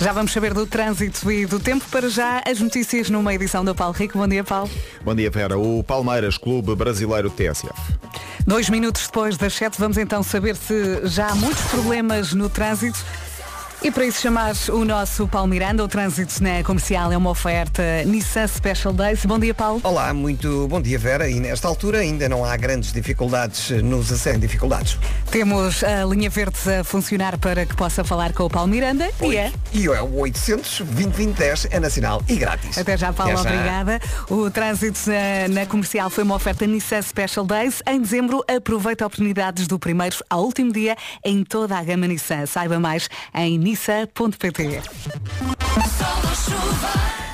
Já vamos saber do trânsito e do tempo para já as notícias numa edição do Paulo Rico. Bom dia, Paulo. Bom dia, Vera. O Palmeiras Clube Brasileiro TSF. Dois minutos depois das sete, vamos então saber se já há muitos problemas no trânsito. E para isso chamar o nosso Paulo Miranda, o trânsito na comercial é uma oferta Nissan Special Days. Bom dia, Paulo. Olá, muito bom dia, Vera. E nesta altura ainda não há grandes dificuldades nos acessos dificuldades. Temos a linha verde a funcionar para que possa falar com o Paulo Miranda. E é. E é o 800 2010 é nacional e grátis. Até já, Paulo, Até já. obrigada. O trânsito na, na comercial foi uma oferta Nissan Special Days. Em dezembro, aproveita oportunidades do primeiro ao último dia em toda a gama Nissan. Saiba mais em nissan.pt.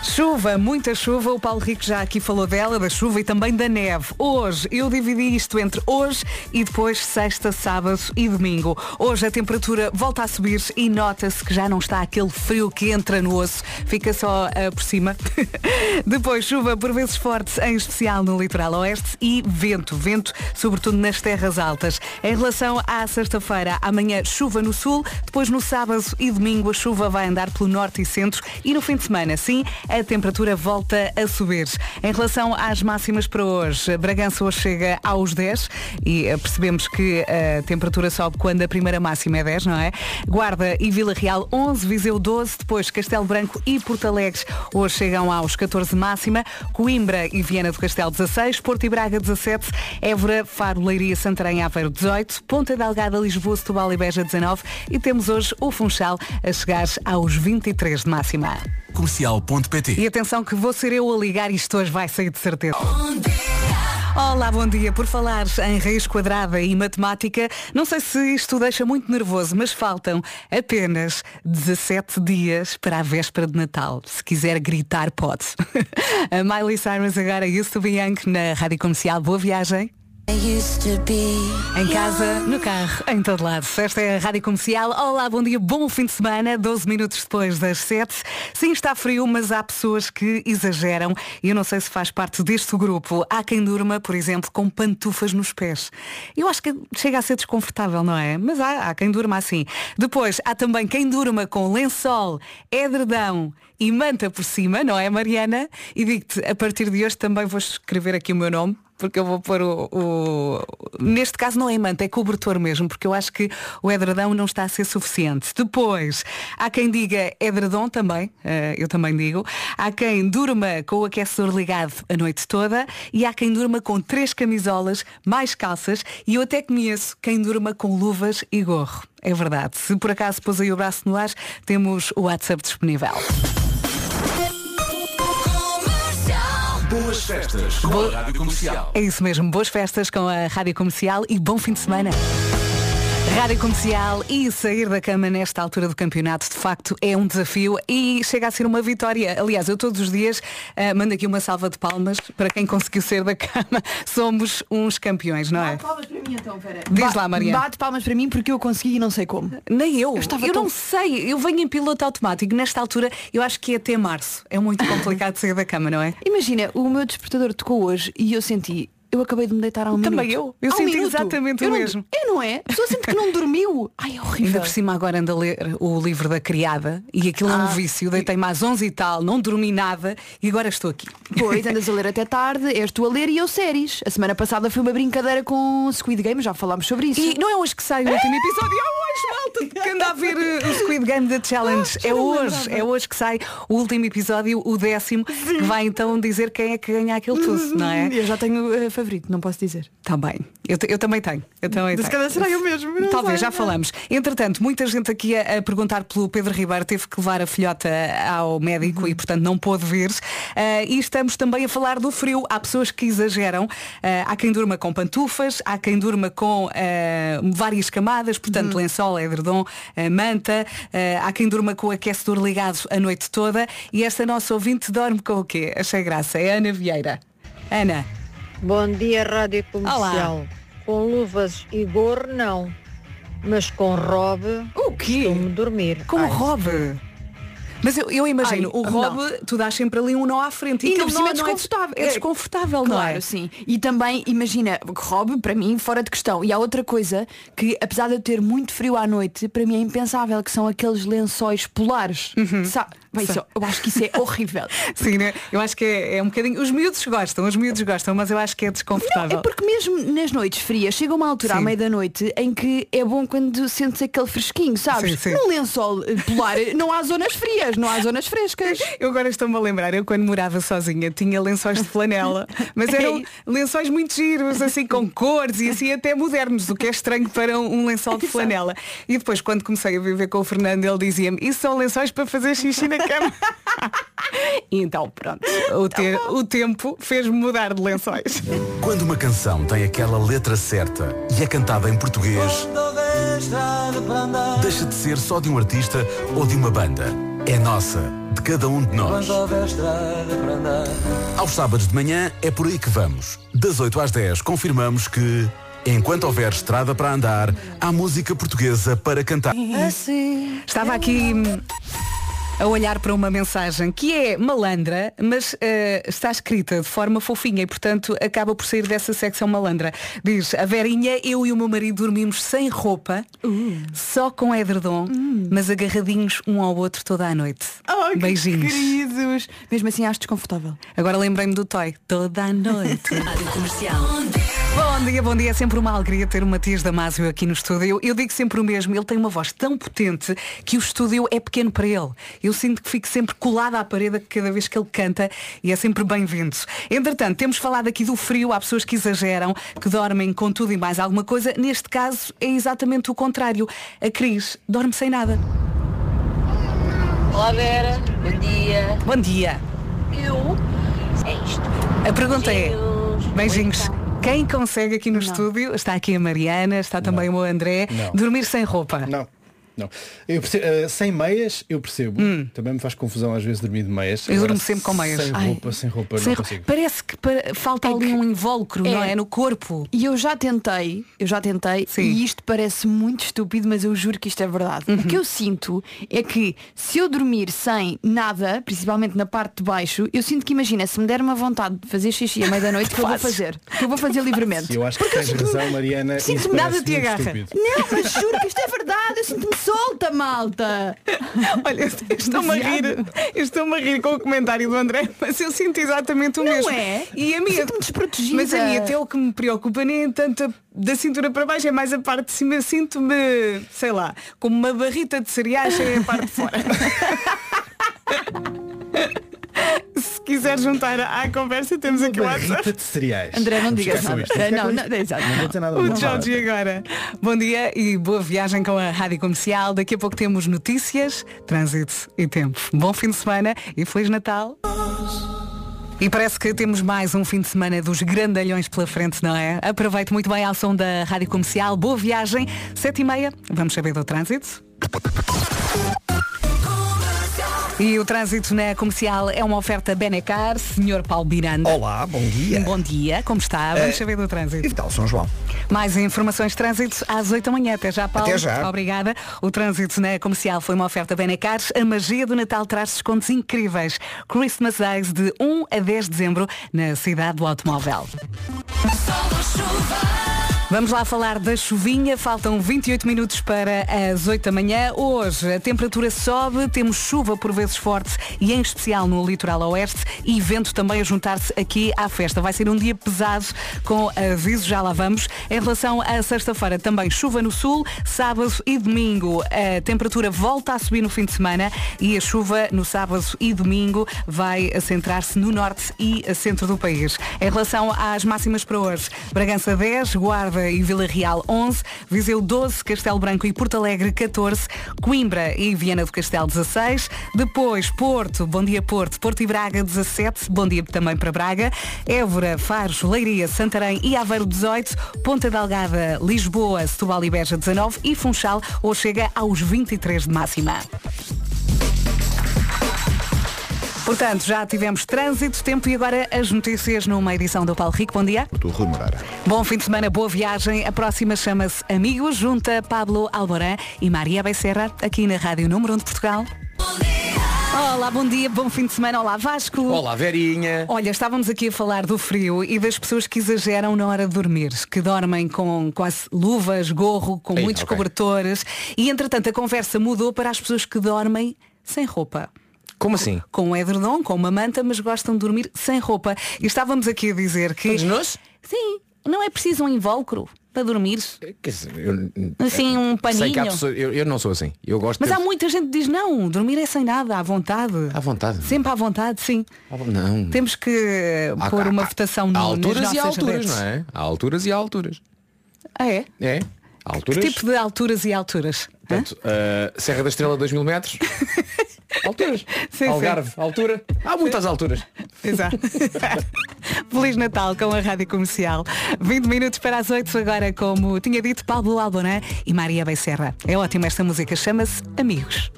Chuva, muita chuva. O Paulo Rico já aqui falou dela, da chuva e também da neve. Hoje, eu dividi isto entre hoje e depois sexta, sábado e domingo. Hoje a temperatura volta a subir e nota-se que já não está aquele frio que entra no osso. Fica só ah, por cima. depois chuva por vezes forte, em especial no litoral oeste e vento. Vento, sobretudo nas terras altas. Em relação à sexta-feira, amanhã chuva no sul, depois no sábado e domingo a chuva vai andar pelo norte e centro e no fim de semana, sim, a temperatura volta a subir. Em relação às máximas para hoje, Bragança hoje chega aos 10 e eh, percebemos que a temperatura sobe quando a primeira máxima é 10, não é? Guarda e Vila Real 11, Viseu 12, depois Castelo Branco e Porto Alegre hoje chegam aos 14 máxima, Coimbra e Viana do Castelo 16, Porto e Braga 17, Évora, Faro, Leiria, Santarém, Aveiro 18, Ponta Delgada, Lisboa, Setúbal e Beja 19 e temos hoje o Funchal a chegar aos 23 de máxima. Comercial.pt E atenção que vou ser eu a ligar isto hoje vai sair de certeza. Olá, bom dia. Por falar em raiz quadrada e matemática, não sei se isto deixa muito nervoso, mas faltam apenas 17 dias para a véspera de Natal. Se quiser gritar, pode. A Miley Cyrus agora to Be Young na Rádio Comercial. Boa viagem. Em casa, no carro, em todo lado. Esta é a Rádio Comercial. Olá, bom dia, bom fim de semana. 12 minutos depois das 7. Sim, está frio, mas há pessoas que exageram. E eu não sei se faz parte deste grupo. Há quem durma, por exemplo, com pantufas nos pés. Eu acho que chega a ser desconfortável, não é? Mas há, há quem durma assim. Depois, há também quem durma com lençol, edredão e manta por cima, não é, Mariana? E digo-te, a partir de hoje também vou escrever aqui o meu nome porque eu vou pôr o, o- Neste caso não é manta, é cobertor mesmo, porque eu acho que o edredão não está a ser suficiente. Depois, há quem diga edredom também, eh, eu também digo. Há quem durma com o aquecedor ligado a noite toda e há quem durma com três camisolas, mais calças e eu até conheço quem durma com luvas e gorro. É verdade. Se por acaso pôs aí o braço no ar, temos o WhatsApp disponível. Boas festas com a Rádio Comercial. É isso mesmo, boas festas com a Rádio Comercial e bom fim de semana. Rádio Comercial e sair da cama nesta altura do campeonato de facto é um desafio e chega a ser uma vitória. Aliás, eu todos os dias ah, mando aqui uma salva de palmas para quem conseguiu sair da cama. Somos uns campeões, não é? Bate palmas para mim então, Vera. Diz Ba- lá, Mariana. Bate palmas para mim porque eu consegui e não sei como. Nem eu. Eu, estava tão- não sei. Eu venho em piloto automático. Nesta altura, eu acho que é até março. É muito complicado sair da cama, não é? Imagina, o meu despertador tocou hoje e eu senti, eu acabei de me deitar há um Também minuto. eu. Eu Há um senti minuto. exatamente o Eu não- mesmo. É, não é? A pessoa sente que não dormiu. Ai, é horrível. Ainda por cima agora ando a ler o livro da criada e aquilo é um Ah. vício. Deitei-me às 11 e tal, não dormi nada e agora estou aqui. Pois, andas a ler até tarde, és tu a ler e eu séries. A semana passada foi uma brincadeira com Squid Game, já falámos sobre isso. E não é hoje que sai o último episódio, é hoje, malta, que anda a ver uh, o Squid Game da Challenge. já é não hoje, lembrava. é hoje que sai o último episódio, o décimo, que vai então dizer quem é que ganha aquele tudo, não é? Eu já tenho eh, favorito, não posso dizer. Também. Eu, eu também tenho. Eu também Se calhar será eu mesmo, não Talvez, já falamos. Entretanto, muita gente aqui a, a perguntar pelo Pedro Ribeiro teve que levar a filhota ao médico Uhum. e, portanto, não pôde vir. Ah, e estamos também a falar do frio. Há pessoas que exageram. Ah, há quem durma com pantufas, há quem durma com ah, várias camadas, portanto, Uhum. lençol, edredom, ah, manta. Ah, há quem durma com o aquecedor ligado a noite toda. E esta nossa ouvinte dorme com o quê? Achei graça. É Ana Vieira. Ana. Bom dia, Rádio Comercial. Com luvas e gorro, não. Mas com robe, O quê? costumo dormir. Com Ai, robe. Mas eu, eu imagino, Ai, o Rob, não. tu dás sempre ali um nó à frente. E ainda por cima é não desconfortável. É desconfortável, não Claro, é? sim. E também, imagina, Rob, para mim, fora de questão. E há outra coisa que, apesar de eu ter muito frio à noite, para mim é impensável, que são aqueles lençóis polares. Sa- Bem, eu acho que isso é horrível. Sim, né? Eu acho que é, é um bocadinho. Os miúdos gostam, os miúdos gostam, mas eu acho que é desconfortável. É porque mesmo nas noites frias chega uma altura à Sim. meia da noite em que é bom quando sentes aquele fresquinho, sabes? Sim, sim. No lençol eh, polar não há zonas frias, não há zonas frescas. Eu agora estou-me a lembrar, eu quando morava sozinha tinha lençóis de flanela, mas eram lençóis muito giros, assim com cores e assim até modernos, o que é estranho para um um lençol de flanela. E depois quando comecei a viver com o Fernando, ele dizia-me, isso são lençóis para fazer xixi na cama. e então pronto, o, ter- o tempo fez-me mudar de lençóis. Quando uma canção tem aquela letra certa e é cantada em português, deixa de ser só de um artista ou de uma banda. É nossa, de cada um de nós. Aos sábados de manhã é por aí que vamos. Das 8 às 10 confirmamos que, enquanto houver estrada para andar, há música portuguesa para cantar. Estava aqui a olhar para uma mensagem que é malandra, mas eh, está escrita de forma fofinha e, portanto, acaba por sair dessa secção malandra. Diz, a Verinha, eu e o meu marido dormimos sem roupa, só com edredom, mas agarradinhos um ao outro toda a noite. Oh, que Beijinhos. queridos. Mesmo assim acho desconfortável. Agora lembrei-me do Toy. Toda a noite. Bom dia, bom dia. É sempre uma alegria ter o Matias Damasio aqui no estúdio. Eu, digo sempre o mesmo, ele tem uma voz tão potente que o estúdio é pequeno para ele. Eu sinto que fico sempre colada à parede cada vez que ele canta e é sempre bem-vindo. Entretanto, temos falado aqui do frio, há pessoas que exageram, que dormem com tudo e mais alguma coisa. Neste caso é exatamente o contrário. A Cris dorme sem nada. Olá Vera, bom dia. Bom dia. Eu? É isto. A pergunta é, Beijinhos. Quem consegue aqui no estúdio, está aqui a Mariana, está também o André, Não. dormir sem roupa. Não. Não. Eu percebo, eh, sem meias eu percebo. Também me faz confusão às vezes dormir de meias. Hum. Eu durmo sempre com meias. Sem Ai. roupa, sem roupa, Sem não ro- consigo. Parece que pa- falta ali que- um invólucro, não é. é? No corpo. E eu já tentei, eu já tentei, Sim. e isto parece muito estúpido, mas eu juro que isto é verdade. Uhum. O que eu sinto é que se eu dormir sem nada, principalmente na parte de baixo, eu sinto que imagina, se me der uma vontade de fazer xixi à meia da noite, que eu vou fazer. Que eu vou fazer livremente. Eu acho que tens razão, Mariana. sinto isso que nada parece te muito agarra. estúpido. Não, mas juro que isto é verdade, eu sinto-me solta, malta. Olha, estou-me a rir. Estou-me a rir com o comentário do André, mas eu sinto exatamente o Não mesmo. é? E a minha. Sinto-me desprotegida. Mas a minha até o que me preocupa nem é tanto a- da cintura para baixo, é mais a parte de cima. Sinto-me, sei lá, como uma barrita de cereais sem a parte de fora. Se quiser juntar à conversa, temos aqui o WhatsApp. De cereais. André, não digas nada. Eh, Não, não, exato. Não vou dizer nada. O não. Jorge agora. Bom dia e boa viagem com a Rádio Comercial. Daqui a pouco temos notícias, trânsito e tempo. Bom fim de semana e Feliz Natal. E parece que temos mais um fim de semana dos grandalhões pela frente, não é? Aproveite muito bem ao som da Rádio Comercial. Boa viagem. Sete e meia. Vamos saber do trânsito. E o trânsito na comercial é uma oferta Benecar, Senhor Paulo Miranda. Olá, bom dia. Bom dia, como está? Vamos Eh, saber do trânsito. E tal, São João. Mais informações de trânsito às 8 da manhã. Até já, Paulo. Até já. Obrigada. O trânsito na comercial foi uma oferta Benacares. A magia do Natal traz descontos incríveis. Christmas Days de 1 a 10 de dezembro na cidade do automóvel. Vamos lá falar da chuvinha. Faltam 28 minutos para as 8 da manhã. Hoje a temperatura sobe, temos chuva por vezes forte e em especial no litoral oeste e vento também a juntar-se aqui à festa. Vai ser um dia pesado com aviso, já lá vamos. Em relação à sexta-feira, também chuva no sul, sábado e domingo. A temperatura volta a subir no fim de semana e a chuva no sábado e domingo vai centrar-se no norte e centro do país. Em relação às máximas para hoje, Bragança 10, Guarda e Vila Real 11, Viseu 12, Castelo Branco e Porto Alegre 14, Coimbra e Viana do Castelo 16, depois Porto, Bom Dia Porto, Porto e Braga 17, Bom Dia também para Braga, Évora, Faros, Leiria, Santarém e Aveiro 18, Ponta Delgada, Lisboa, Setúbal e Beja 19 e Funchal hoje chega aos 23 de máxima. Portanto, já tivemos trânsito, tempo e agora as notícias numa edição do Paulo Rico. Bom dia. Do Rui Moreira. Bom fim de semana, boa viagem. A próxima chama-se Amigos, junta Pablo Alborã e Maria Becerra, aqui na Rádio Número 1 de Portugal. Olá, bom dia, bom fim de semana. Olá, Vasco. Olá, Verinha. Olha, estávamos aqui a falar do frio e das pessoas que exageram na hora de dormir, que dormem com quase luvas, gorro, com Ei, muitos ok. cobertores e entretanto a conversa mudou para as pessoas que dormem sem roupa. Como assim? Com um edredom, com uma manta, mas gostam de dormir sem roupa. E estávamos aqui a dizer que. Todos nós? Sim, não é preciso um invólucro para dormir. Eu- Assim, um há paninho. eu, eu não sou assim. Eu gosto Mas de há muita gente que diz não, dormir é sem nada, à vontade. À vontade. Sempre à vontade, sim. Não. Temos que Há- pôr há- uma há- votação Há no, alturas nas e há alturas, redes. não é? Há alturas e há alturas. Ah, é? É? Há Que alturas. tipo de alturas e alturas? Portanto, uh, Serra da Estrela 2 mil metros. alturas. Sim, Algarve, altura. Há muitas alturas. Exato. Feliz Natal com a Rádio Comercial. 20 minutos para as 8 agora, como tinha dito, Pablo Alboné e Maria Becerra. É ótima esta música, chama-se Amigos.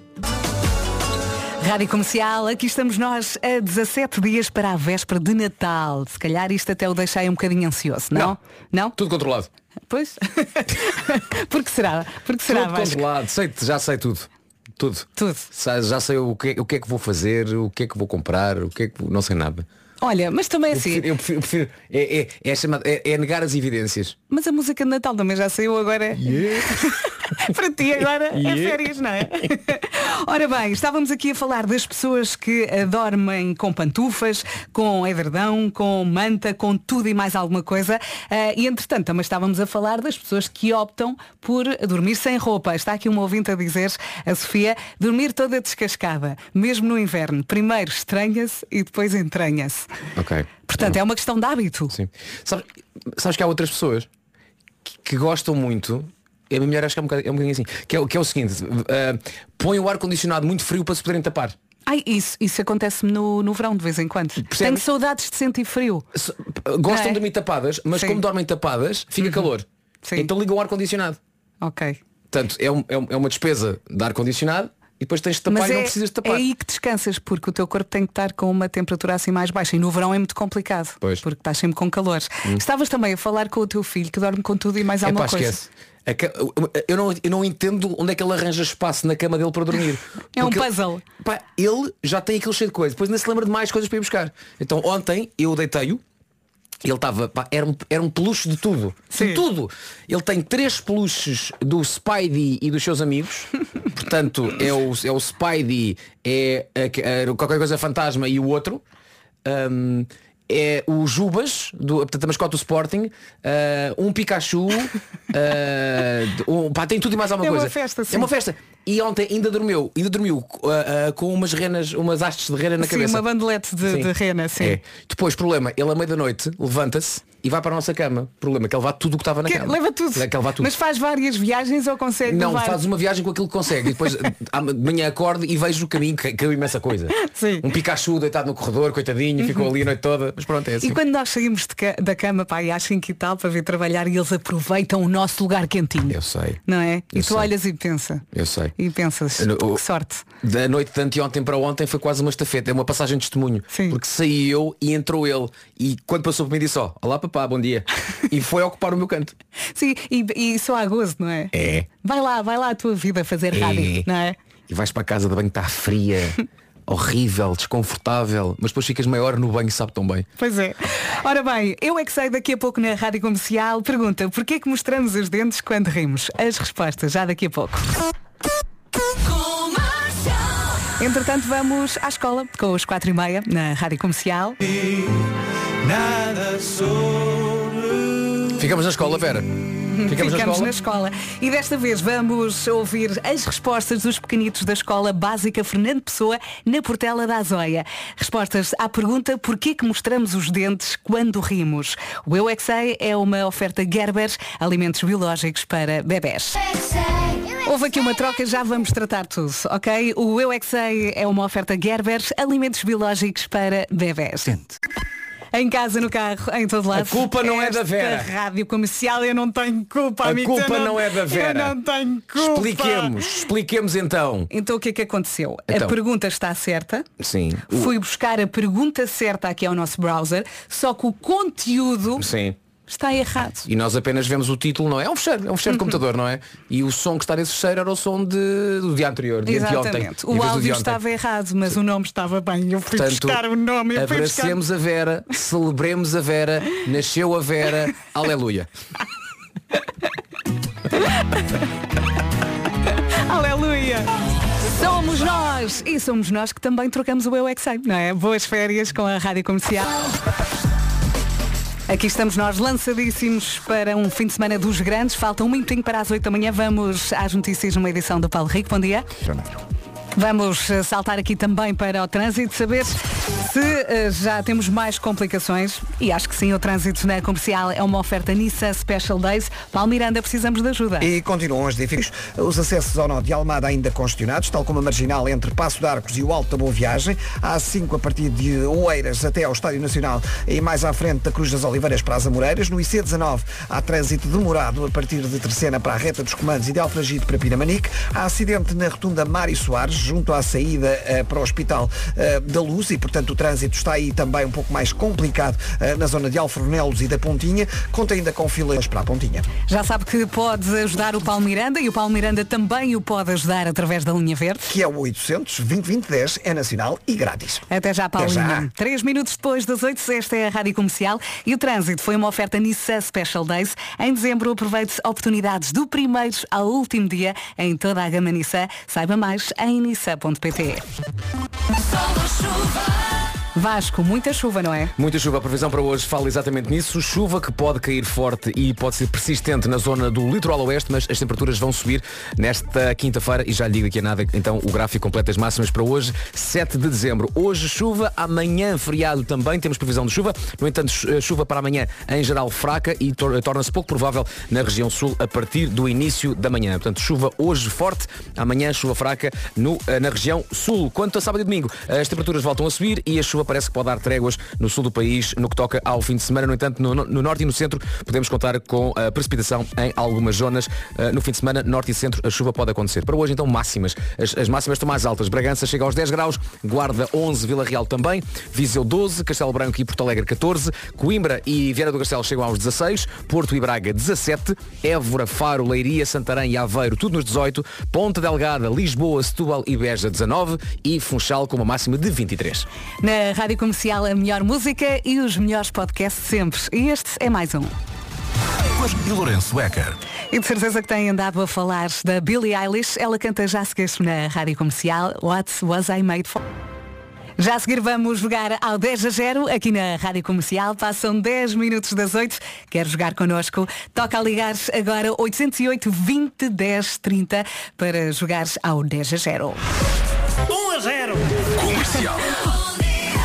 Rádio Comercial, aqui estamos nós a 17 dias para a véspera de Natal. Se calhar isto até o deixa aí um bocadinho ansioso, não? Não. Não? Tudo controlado. Pois? Porque será? Porque será, tudo Vasco? controlado. Sei, já sei tudo. Tudo. Tudo. Já sei o que, o que é que vou fazer, o que é que vou comprar, o que é que não sei nada. Olha, mas também assim, eu prefiro- eu prefiro- é, é, é, chamado, é, é negar as evidências. mas a música de Natal também já saiu agora. Para ti agora é Yeah. férias, não é? Ora bem, estávamos aqui a falar das pessoas que dormem com pantufas, com edredão, com manta, com tudo e mais alguma coisa. Eh, e entretanto também estávamos a falar das pessoas que optam por dormir sem roupa. Está aqui uma ouvinte a dizer, a Sofia, dormir toda descascada, mesmo no inverno. Primeiro estranha-se e depois entranha-se. Ok. Portanto, é uma questão de hábito. Sim. Sabes, sabes que há outras pessoas que, que gostam muito. A minha mulher acho que é um bocadinho, é um bocadinho assim. Que é, o- que é o seguinte, uh, põe o ar-condicionado muito frio para se poderem tapar. Ai, isso, isso acontece-me no, no verão de vez em quando. Tenho saudades de sentir frio. Se- Gostam é? de dormir tapadas, mas Sim. como dormem tapadas, fica calor. Sim. Então ligam o ar-condicionado. Ok. Portanto, é, um- é um- é uma despesa de ar-condicionado e depois tens de tapar Mas e é, não precisas de é tapar. aí que descansas, porque o teu corpo tem que estar com uma temperatura assim mais baixa. E no verão é muito complicado. Pois. Hum. Porque estás sempre com calor. Estavas também a falar com o teu filho que dorme com tudo e mais É alguma pá, coisa. esquece. Ca- Eu não, eu não entendo onde é que ele arranja espaço na cama dele para dormir. É um Porque ele- puzzle. pá, ele já tem aquele cheio de coisas, depois nem se lembra de mais coisas para ir buscar. Então ontem eu deitei-o, ele estava, era um, era um peluche de tudo. Sim. De tudo. Ele tem três peluches do Spidey e dos seus amigos. Portanto, é o, é o Spidey, é, a- a- qualquer coisa fantasma e o outro. Hum, é o Jubas, do, portanto, a mascote do Sporting, ah, um Pikachu, ah, um, pá, tem tudo e mais alguma É uma coisa. festa, sim. É uma festa. E ontem ainda dormiu, ainda dormiu ah, com umas renas, umas hastes de rena na Sim, cabeça. uma bandelete de, Sim. de rena, sim. É. Depois, problema, ele à meia da noite levanta-se e vai para a nossa cama. Problema, que ele leva tudo o que estava na Que- cama. leva tudo. Que ele leva tudo. Mas faz várias viagens ou consegue Não, levar? faz uma viagem com aquilo que consegue. E depois de manhã acordo e vejo o caminho, que caiu imensa coisa. Sim. Um Pikachu deitado no corredor, coitadinho, ficou ali a noite toda. Mas pronto, é assim. E quando nós saímos ca- da cama, pai, às 5 e tal, para vir trabalhar e eles aproveitam o nosso lugar quentinho. Eu sei. Não é? E Eu tu sei. olhas e pensa. Eu sei. E pensas, que sorte. Da noite de anteontem para ontem foi quase uma estafeta, é uma passagem de testemunho. Sim. Porque saí eu e entrou ele. E quando passou por mim disse, ó, olá bom dia. e foi ocupar o meu canto. Sim, e, e só há gozo, não é? É. Vai lá, vai lá a tua vida fazer rádio, não é? E vais para a casa de banho, está fria, horrível, desconfortável, mas depois ficas maior no banho e sabe tão bem. Pois é. Ora bem, eu é que sei daqui a pouco na Rádio Comercial. Pergunta, porquê é que mostramos os dentes quando rimos? As respostas já daqui a pouco. Entretanto, vamos à escola com os quatro e meia na Rádio Comercial. Ficamos na escola, Vera. Ficamos, na escola. E desta vez vamos ouvir as respostas dos pequenitos da Escola Básica Fernando Pessoa na Portela da Azóia. Respostas à pergunta porquê que mostramos os dentes quando rimos. O Eu é que Sei é uma oferta Gerber, alimentos biológicos para bebés. Houve aqui uma troca, já vamos tratar tudo, ok? O Eu é Sei é uma oferta Gerber, alimentos biológicos para bebés. Em casa, no carro, em todo lado. A culpa não é da Vera. Esta rádio comercial, eu não tenho culpa, A amigo. culpa eu não é da Vera. Eu não tenho culpa. Expliquemos, expliquemos então. Então o que é que aconteceu? Então. A pergunta está certa. Sim. Fui buscar a pergunta certa aqui ao nosso browser, só que o conteúdo Sim. Está errado. E nós apenas vemos o título, não é? É um fecheiro, é um fecheiro de computador, não é? E o som que está nesse fecheiro era o som de, do dia anterior, de anteontem. Exatamente. em O áudio ontem. estava errado, mas o nome estava bem. Eu fui Portanto, buscar o nome. Eu fui buscar... abracemos a Vera, celebremos a Vera, nasceu a Vera, aleluia. Aleluia! Somos nós! E somos nós que também trocamos o Eu é Sei, não é? Boas férias com a Rádio Comercial. Aqui estamos nós lançadíssimos para um fim de semana dos grandes. Falta um minutinho para as 8 da manhã. Vamos às notícias numa edição do Paulo Rico. Bom dia. Vamos eh, saltar aqui também para o trânsito, saber se eh, já temos mais complicações. E acho que sim, o trânsito na comercial é uma oferta Nissan Special Days. Paulo Miranda, precisamos de ajuda. E continuam as dificuldades. Os acessos ao nó de Almada ainda congestionados, tal como a marginal entre Passo de Arcos e o Alto da Boa Viagem. Há cinco a partir de Oeiras até ao Estádio Nacional e mais à frente da Cruz das Oliveiras para as Amoreiras. No IC19 há trânsito demorado a partir de Terceira para a reta dos comandos e de Alfragide para Pinamanique. Há acidente na rotunda Mário Soares, junto à saída eh, para o Hospital eh, da Luz e, portanto, o trânsito está aí também um pouco mais complicado eh, na zona de Alfornelos e da Pontinha. Conta ainda com filas para a Pontinha. Já sabe que pode ajudar o Paulo Miranda e o Paulo Miranda também o pode ajudar através da linha verde. que é o 800 2010 é nacional e grátis. Até já, Até já. Paulinho. Três minutos depois das oito, esta é a Rádio Comercial e o trânsito foi uma oferta Nissan Special Days. Em dezembro, aproveite oportunidades do primeiro ao último dia em toda a gama Nissan. Saiba mais em nissan.pt. Vasco, muita chuva, não é? Muita chuva, a previsão para hoje fala exatamente nisso. Chuva que pode cair forte e pode ser persistente na zona do litoral oeste, mas as temperaturas vão subir nesta quinta-feira e já lhe digo aqui a nada, então o gráfico completo das máximas para hoje, 7 de dezembro. Hoje chuva, amanhã feriado também, temos previsão de chuva. No entanto, eh, chuva para amanhã em geral fraca e tor- torna-se pouco provável na região sul a partir do início da manhã. Portanto, chuva hoje forte, amanhã chuva fraca no, eh, na região sul. Quanto a sábado e domingo, as temperaturas voltam a subir e a chuva parece que pode dar tréguas no sul do país no que toca ao fim de semana. No entanto, no, no norte e no centro podemos contar com a precipitação em algumas zonas. Uh, no fim de semana, norte e centro, a chuva pode acontecer. Para hoje, então, máximas. As, as máximas estão mais altas. Bragança chega aos 10 graus, Guarda 11, Vila Real também, Viseu 12, Castelo Branco e Porto Alegre 14, Coimbra e Viana do Castelo chegam aos 16, Porto e Braga 17, Évora, Faro, Leiria, Santarém e Aveiro, tudo nos 18, Ponta Delgada, Lisboa, Setúbal e Beja 19 e Funchal com uma máxima de 23. Na Rádio Comercial, a melhor música e os melhores podcasts sempre. E este é mais um. E Lourenço Ecker. E de certeza que têm andado a falar da Billie Eilish. Ela canta já a seguir na Rádio Comercial What Was I Made For? Já a seguir vamos jogar ao 10 a 0 aqui na Rádio Comercial. Passam 10 minutos das 8. Quer jogar connosco? Toca a ligar agora 808 20 10 30 para jogar ao 10 a 0. 1 a 0. Comercial.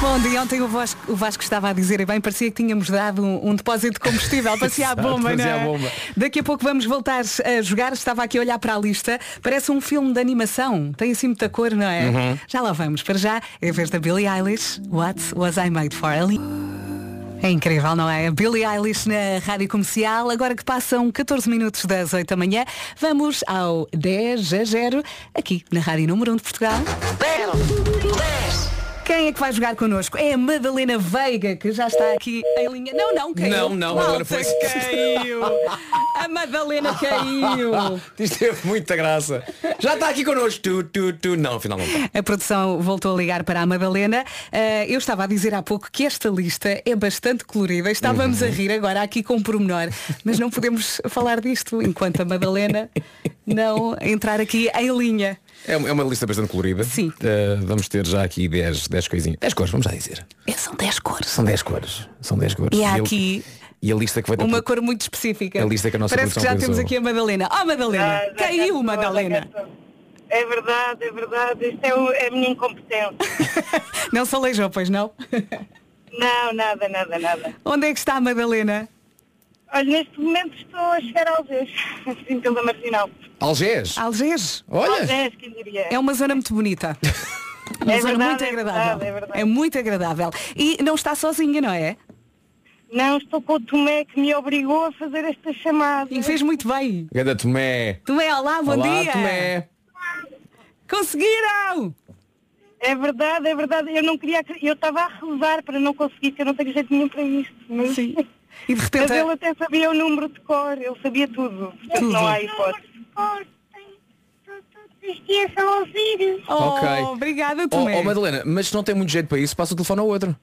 Bom dia, ontem o Vasco, o Vasco estava a dizer, e bem, parecia que tínhamos dado um, um depósito de combustível, parecia a bomba, não é? bomba. Daqui a pouco vamos voltar a jogar, estava aqui a olhar para a lista, parece um filme de animação, tem assim muita cor, não é? Uhum. Já lá vamos, para já, em vez da Billie Eilish, What Was I Made For? Ali. É incrível, não é? A Billie Eilish na Rádio Comercial, agora que passam 14 minutos das 8 da manhã, vamos ao 10 a 0, aqui na Rádio Número 1 de Portugal. Quem é que vai jogar connosco? É a Madalena Veiga, que já está aqui em linha. Não, não, caiu. Não, não, Malta, Madalena foi- caiu. A Madalena caiu. Isto teve muita graça. Já está aqui connosco. Tu, tu, tu. Não, afinal não está. A produção voltou a ligar para a Madalena. Ah, eu estava a dizer há pouco que esta lista é bastante colorida. Estávamos a rir agora aqui com um pormenor, mas não podemos falar disto enquanto a Madalena não entrar aqui em linha. É uma, é uma lista bastante colorida. Sim. Eh, vamos ter já aqui 10, 10 coisinhas. 10 cores, vamos já dizer. É, São 10 cores. São 10 cores. São 10 cores. E há a- aqui E a lista que vai ter. uma cor muito específica. A lista que a nossa Parece que já temos pensou. aqui a Madalena. Oh Madalena, caiu Madalena. É verdade, é verdade. Isto é, o- é a minha incompetência. Não se aleijou, pois não? Não, nada, nada, nada. Onde é que está a Madalena? Olha, neste momento estou a chegar a Algés, assim pela marginal. Algés. Algés. Olha. Algés, quem diria. É uma zona muito bonita. Uma É zona verdade, muito é agradável. verdade, é verdade. muito agradável. E não está sozinha, não é? Não, estou com o Tomé que me obrigou a fazer esta chamada. E fez muito bem. Ganda Tomé. Tomé, olá, bom Olá, dia. Tomé. Conseguiram! É verdade, é verdade. Eu não queria. Eu estava a rezar para não conseguir, que eu não tenho jeito nenhum para isto. Mas Sim. E de repente. Mas ele até sabia o número de cor, ele sabia tudo. Portanto, Tudo. não há hipótese. Oh, Ok. Obrigada, Oh, Tomé. oh, Madalena, mas se não tem muito jeito para isso, passa o telefone ao outro.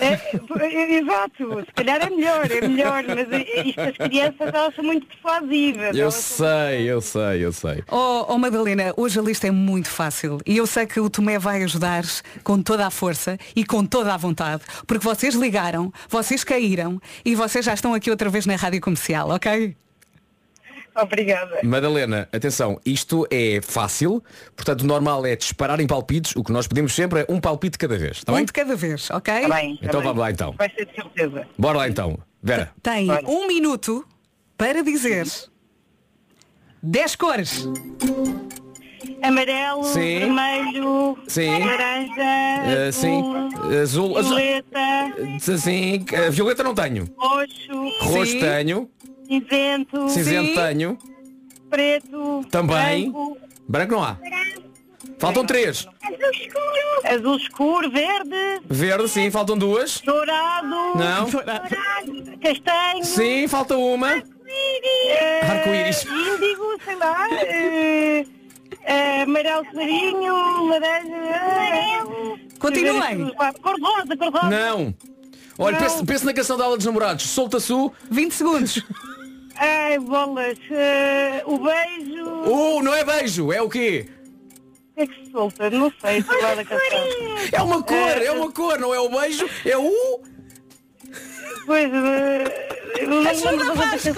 É, é, exato, se calhar é melhor, é melhor, mas é- isto as crianças elas são muito persuasivas. Eu sei, eu sei, eu sei. Oh, oh, Madalena, hoje a lista é muito fácil e eu sei que o Tomé vai ajudar com toda a força e com toda a vontade, porque vocês ligaram, vocês caíram e vocês já estão aqui outra vez na rádio comercial, ok? Obrigada. Madalena, atenção, isto é fácil, portanto o normal é disparar em palpites, o que nós pedimos sempre é um palpite cada vez, está um bem? de cada vez, ok? Está bem, está Então bem. vamos lá então. Vai ser de certeza. Bora lá então. Vera. Tem um minuto para dizer 10 cores. Amarelo, Sim. vermelho, Sim. laranja, Eh, sim, azul, azul. violeta, Sim, a violeta não tenho. roxo, Roxo tenho, cinzento, cinzento tenho, preto, também. branco, Branco não há. Faltam três. azul escuro, azul escuro, verde, Verde, sim, faltam duas. dourado, Não. castanho, Sim, falta uma. eh, Arco-íris. índigo, sei lá, eh, eh, amarelo clarinho, laranja, amarelo. Continuem. Cor rosa, cor rosa. Não. Olha, pense, pense na canção da aula dos namorados. Solta-se o. 20 segundos. Ai, bolas, eh, o beijo. Uh, não é beijo, é o quê? O que é que se solta? Não sei. É uma cor, é uma cor, não é o beijo, é o. Pois, eh, eu não Ajuda, lembro da Vasco.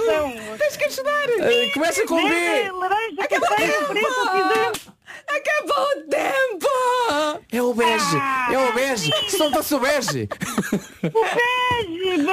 Tens que ajudar. Eh, começa com B. Laranja, castanho, preto, cinzento. Acabou o tempo! É o bege, é o bege. Solta-se o bege. O beijo.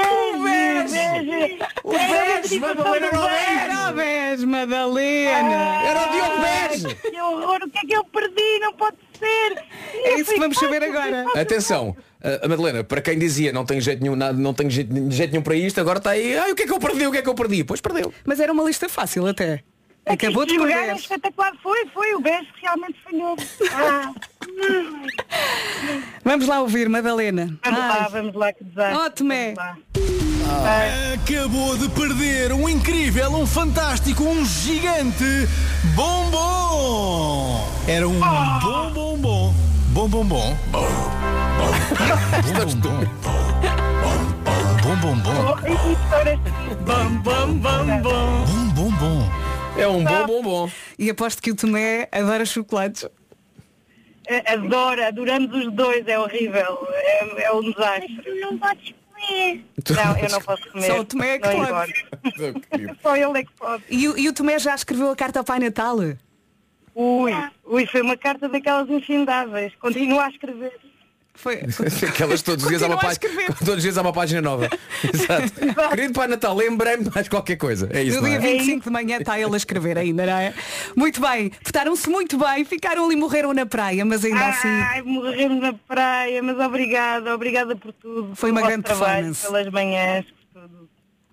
O bege, Madalena, era o bege. Era o beijo, Madalena. Era o Diogo Bege. Que horror, o que é que eu perdi? Não pode ser. É isso que vamos saber agora. Atenção, a Madalena, para quem dizia não tenho jeito nenhum, nada, não tenho jeito, jeito nenhum para isto, agora está aí, ai, o que é que eu perdi, o que é que eu perdi? Pois perdeu. Mas era uma lista fácil até. Acabou de Este lugar é perder. espetacular. Foi, foi. O beijo que realmente falhou. Ah, Vamos lá ouvir, Madalena. vamos lá, vamos lá, que desastre. Ó, Tomé. Vamos lá. Acabou de perder um incrível, um fantástico, um gigante bombom. Era um bom bom bom. Bom bom bom. Bom bom bom. Bom bom bom. Bom bom bom bom. Bom bom bom. É um bom, bom, bom. E aposto que o Tomé adora chocolates. Eh, Adora, adoramos os dois, é horrível. É, é um desastre. Não podes comer. Não, eu não posso comer. Só o Tomé é que não pode. engordo. Só ele é que pode. E, o- e o Tomé já escreveu a carta ao Pai Natal? Ui, ui, foi uma carta daquelas infindáveis. Continua a escrever. Foi. Aquelas todos os dias há uma página. Todos os dias há uma página nova. Exato. Querido Pai Natal, lembrei-me de mais qualquer coisa. É isso. No Não dia é? 25 de manhã está ele a escrever ainda, não é? Muito bem, votaram-se muito bem, ficaram ali, morreram na praia, mas ainda assim. Ai, morremos na praia, mas obrigada, obrigada por tudo. Foi uma grande performance. Pelas manhãs.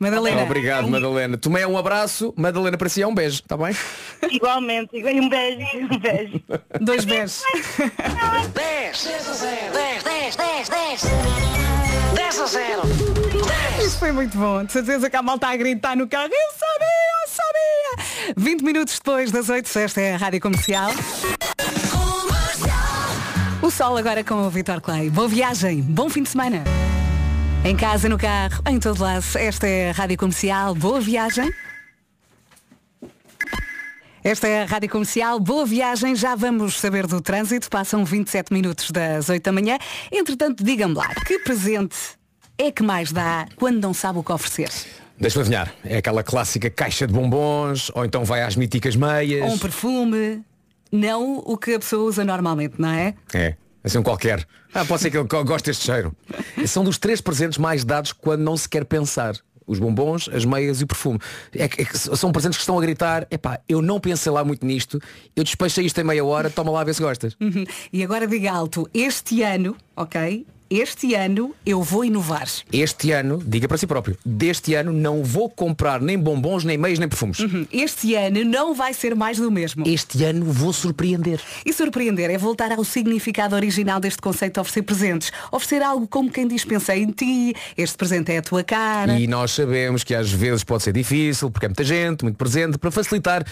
Madalena. Obrigado, Madalena. Tomé um abraço, Madalena para si é um beijo, está bem? Igualmente, igual- um beijo, um beijo. Dois beijos. 10, 10 a 0, 10, 10, 10, 10. 10 a 0. Isso foi muito bom. De certeza que a malta a gritar no carro. Eu sabia, eu sabia. 20 minutos depois das 8, esta é a Rádio Comercial. O sol agora com o Vitor Clay. Boa viagem, bom fim de semana. Em casa, no carro, em todo lado. Esta é a Rádio Comercial. Boa viagem. Esta é a Rádio Comercial. Boa viagem. Já vamos saber do trânsito. Passam 27 minutos das 8 da manhã. Entretanto, diga-me lá, que presente é que mais dá quando não sabe o que oferecer? Deixa-me adivinhar. É aquela clássica caixa de bombons, ou então vai às míticas meias. Ou um perfume. Não o que a pessoa usa normalmente, não é? É, assim um qualquer. Ah, pode ser que ele go- goste deste cheiro. São dos três presentes mais dados quando não se quer pensar. Os bombons, as meias e o perfume. É que- é que são presentes que estão a gritar, epá, eu não pensei lá muito nisto, eu despechei isto em meia hora, toma lá a ver se gostas. Uhum. E agora diga alto, este ano, ok? Este ano eu vou inovar. Este ano, diga para si próprio, deste ano não vou comprar nem bombons, nem meios, nem perfumes. Uhum. Este ano não vai ser mais do mesmo. Este ano vou surpreender. E surpreender é voltar ao significado original deste conceito de oferecer presentes. Oferecer algo como quem diz pensei em ti, este presente é a tua cara. E nós sabemos que às vezes pode ser difícil, porque é muita gente, muito presente, para facilitar.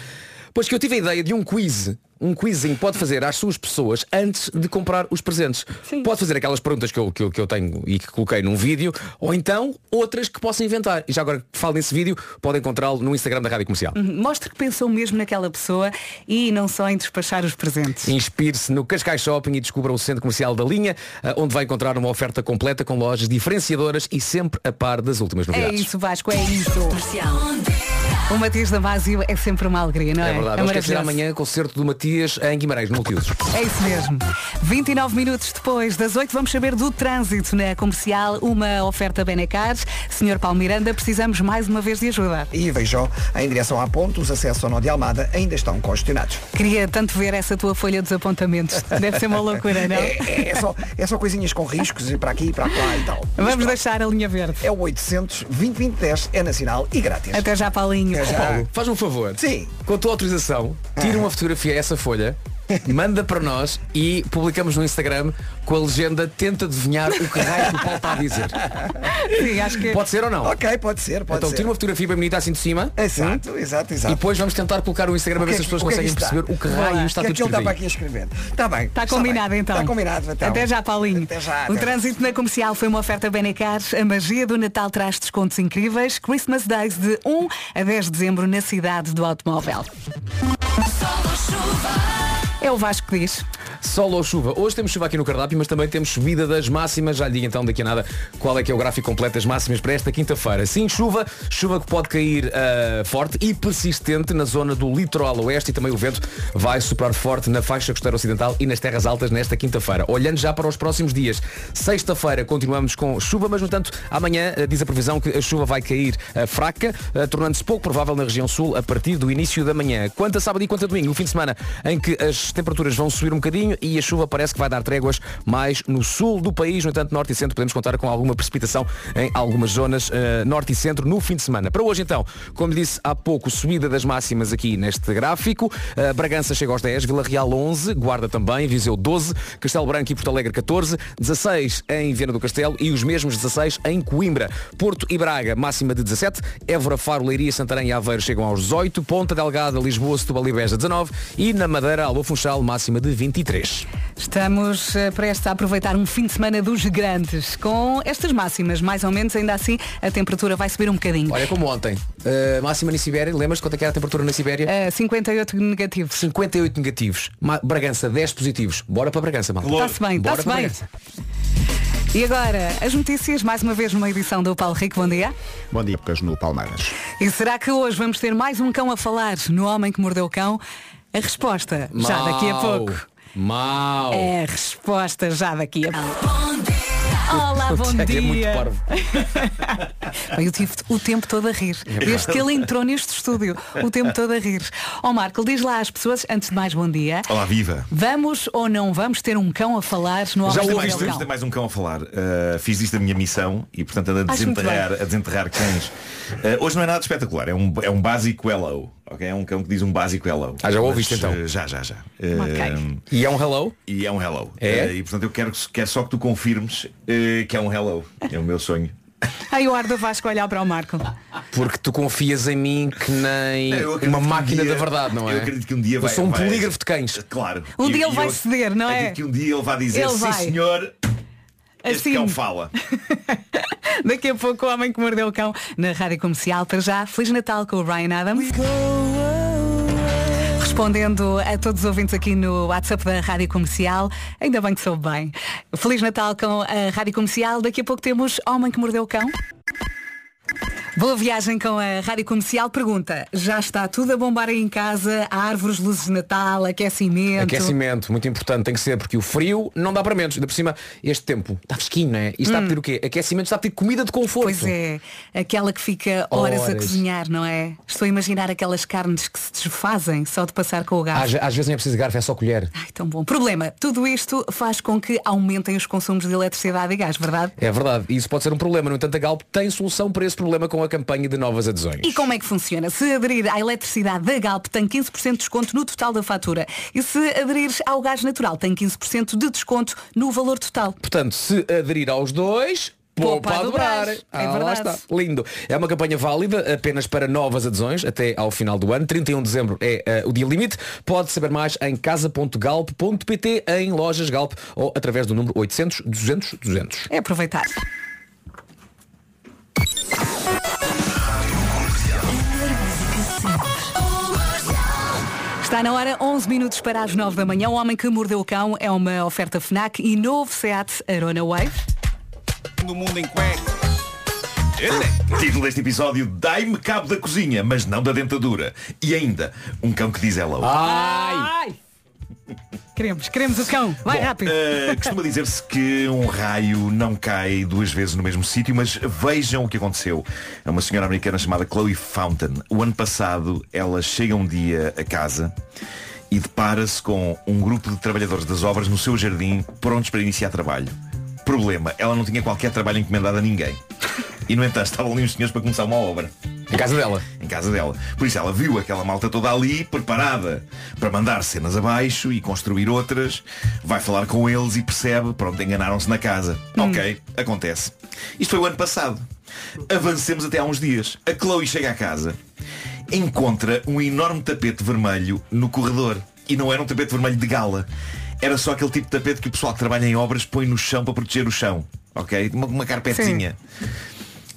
Pois que eu tive a ideia de um quiz. Um quizinho pode fazer às suas pessoas antes de comprar os presentes. Pode fazer aquelas perguntas que eu, que, eu, que eu tenho e que coloquei num vídeo, ou então outras que possa inventar. E já agora que falo nesse vídeo, pode encontrá-lo no Instagram da Rádio Comercial. Uhum. Mostre que pensou mesmo naquela pessoa e não só em despachar os presentes. Inspire-se no Cascais Shopping e descubra o centro comercial da linha, ah, onde vai encontrar uma oferta completa com lojas diferenciadoras e sempre a par das últimas É novidades. isso, Vasco, é isso. O Matias Damasio é sempre uma alegria, não é? É verdade, vamos esquecer maravilhoso. amanhã concerto do Matias em Guimarães, no Multiusos. É isso mesmo. 29 minutos depois das 8 vamos saber do trânsito na comercial, uma oferta Benecar. Senhor Paulo Miranda, precisamos mais uma vez de ajuda. E vejam, em direção à ponte, os acessos ao nó de Almada ainda estão congestionados. Queria tanto ver essa tua folha dos apontamentos. Deve ser uma loucura, não? É, é só, é só coisinhas com riscos e para aqui e para lá e tal. Vamos deixar a linha verde. É o 800 2010 é nacional e grátis. Até já, Paulinho. Paulo, faz-me um favor. Sim. Com a tua autorização, tira uma fotografia a essa folha, manda para nós e publicamos no Instagram com a legenda tenta adivinhar o que raio que o Paulo está a dizer. Sim, acho que... Pode ser ou não? Ok, pode ser, pode então ser. tira uma fotografia bem bonita assim de cima. Exato, exato, E exato. depois vamos tentar colocar no Instagram a ver se as pessoas o é conseguem perceber o que raio está o é tudo ele está para escrito. aqui a escrever? Está bem. Está combinado então. Está combinado então. Até já, Paulinho. Até já, o trânsito na comercial foi uma oferta Benecar. A magia do Natal traz descontos incríveis. Christmas Days de 1 a 10 de dezembro na cidade do automóvel. É o Vasco que diz. Sol ou chuva? Hoje temos chuva aqui no cardápio, mas também temos subida das máximas. Já lhe digo então daqui a nada qual é que é o gráfico completo das máximas para esta quinta-feira. Sim, chuva, chuva que pode cair ah, forte e persistente na zona do litoral oeste e também o vento vai soprar forte na faixa costeira ocidental e nas terras altas nesta quinta-feira. Olhando já para os próximos dias, sexta-feira continuamos com chuva, mas no entanto amanhã ah, diz a previsão que a chuva vai cair ah, fraca, tornando-se pouco provável na região sul a partir do início da manhã. Quanto a sábado e quanto a domingo, o fim de semana em que as temperaturas vão subir um bocadinho e a chuva parece que vai dar tréguas mais no sul do país. No entanto, norte e centro podemos contar com alguma precipitação em algumas zonas eh, norte e centro no fim de semana. Para hoje, então, como disse há pouco, subida das máximas aqui neste gráfico. Eh, Bragança chega aos 10, Vila Real 11, Guarda também, Viseu 12, Castelo Branco e Porto Alegre 14, 16 em Viana do Castelo e os mesmos 16 em Coimbra. Porto e Braga, máxima de 17, Évora, Faro, Leiria, Santarém e Aveiro chegam aos 18, Ponta Delgada, Lisboa, Setúbal e Beja 19 e na Madeira, Alô Funchal, máxima de 23. Estamos eh, prestes a aproveitar um fim de semana dos grandes com estas máximas, mais ou menos, ainda assim a temperatura vai subir um bocadinho. Olha como ontem. Uh, máxima na Sibéria, lembras quanto é que era a temperatura na Sibéria? Eh, 58 negativos. 58 negativos. Ma- Bragança, 10 positivos. Bora para Bragança, mal. Está-se bem, está-se bem. Bragança. E agora, as notícias, mais uma vez numa edição do Paulo Rico, bom dia. Bom dia, Pocas no Palmeiras. E será que hoje vamos ter mais um cão a falar no Homem que Mordeu o Cão? A resposta, já daqui a pouco. Mau. É a resposta já daqui a pouco. Olá, bom dia. é muito parvo. Bem, eu tive o tempo todo a rir. Desde que ele entrou neste estúdio, o tempo todo a rir. Ó Marco, diz lá às pessoas, antes de mais, bom dia. Olá, viva! Vamos ou não vamos ter um cão a falar no Já Mordeu isto, o temos de ter mais um cão a falar. Uh, fiz isto a minha missão e portanto ando a desenterrar, a desenterrar cães. Uh, hoje não é nada espetacular, é um, é um básico hello. Ok? É um cão que diz um básico hello. Ah, já ouviste, então? uh, Já, já, já. Ok. Uh, E é um hello? E é um hello. É? Uh, e portanto eu quero, quero só que tu confirmes uh, que é um hello. É o meu sonho. Ai, o ar do Vasco olhar para o Marco. Porque tu confias em mim que nem Eu acredito uma que um máquina dia- da verdade, não é? Eu acredito que um dia Eu vai. sou um vai- polígrafo de cães. Claro. Um E- dia ele vai eu ceder, não é? Acredito que um dia ele vai dizer, Ele sim vai. Senhor, este Assim. cão fala. Daqui a pouco o Homem que Mordeu o Cão na Rádio Comercial. Para já, Feliz Natal com o Ryan Adams. Respondendo a todos os ouvintes aqui no WhatsApp da Rádio Comercial, ainda bem que soube bem. Feliz Natal com a Rádio Comercial. Daqui a pouco temos Homem que Mordeu o Cão. Boa viagem com a Rádio Comercial. Pergunta, já está tudo a bombar aí em casa? Árvores, luzes de Natal, aquecimento? Aquecimento, muito importante, tem que ser, porque o frio não dá para menos. Ainda por cima, este tempo está fresquinho, não é? E está a Hum. pedir o quê? Aquecimento está a pedir comida de conforto. Pois é, aquela que fica horas, a Horas. cozinhar, não é? Estou a imaginar aquelas carnes que se desfazem só de passar com o gás. Às, às vezes nem é preciso garfo, é só colher. Ai, tão bom. Problema, tudo isto faz com que aumentem os consumos de eletricidade e gás, verdade? É verdade, e isso pode ser um problema. No entanto, a Galp tem solução para esse problema com a campanha de novas adesões. E como é que funciona? Se aderir à eletricidade da Galp tem 15% de desconto no total da fatura. E se aderir ao gás natural tem 15% de desconto no valor total. Portanto, se aderir aos dois, poupa a dobrar. É ah, lá está. Lindo. É uma campanha válida apenas para novas adesões até ao final do ano. 31 de dezembro é eh, o dia limite. Pode saber mais em casa.galp.pt, em lojas Galp ou através do número 800 200 200. É aproveitar. Está na hora, 11 minutos para as 9 da manhã. O Homem que Mordeu o Cão é uma oferta FNAC e novo SEAT Arona Wave. No mundo em cueca. Título deste episódio Dai-me cabo da cozinha, mas não da dentadura. E ainda, um cão que diz hello. Ai! Queremos, queremos o cão. Vai Bom, rápido. eh, costuma dizer-se que um raio não cai duas vezes no mesmo sítio, mas vejam o que aconteceu. É uma senhora americana chamada Chloe Fountain. O ano passado, ela chega um dia a casa e depara-se com um grupo de trabalhadores das obras no seu jardim, prontos para iniciar trabalho. Problema, ela não tinha qualquer trabalho encomendado a ninguém. E no entanto estavam ali os senhores para começar uma obra. Em casa dela. Em casa dela. Por isso ela viu aquela malta toda ali, preparada para mandar cenas abaixo e construir outras. Vai falar com eles e percebe, pronto, enganaram-se na casa. Ok, acontece. Isto foi o ano passado. Avancemos até há uns dias. A Chloe chega à casa, encontra um enorme tapete vermelho no corredor. E não era um tapete vermelho de gala. Era só aquele tipo de tapete que o pessoal que trabalha em obras põe no chão para proteger o chão. Ok? Uma, uma carpetezinha.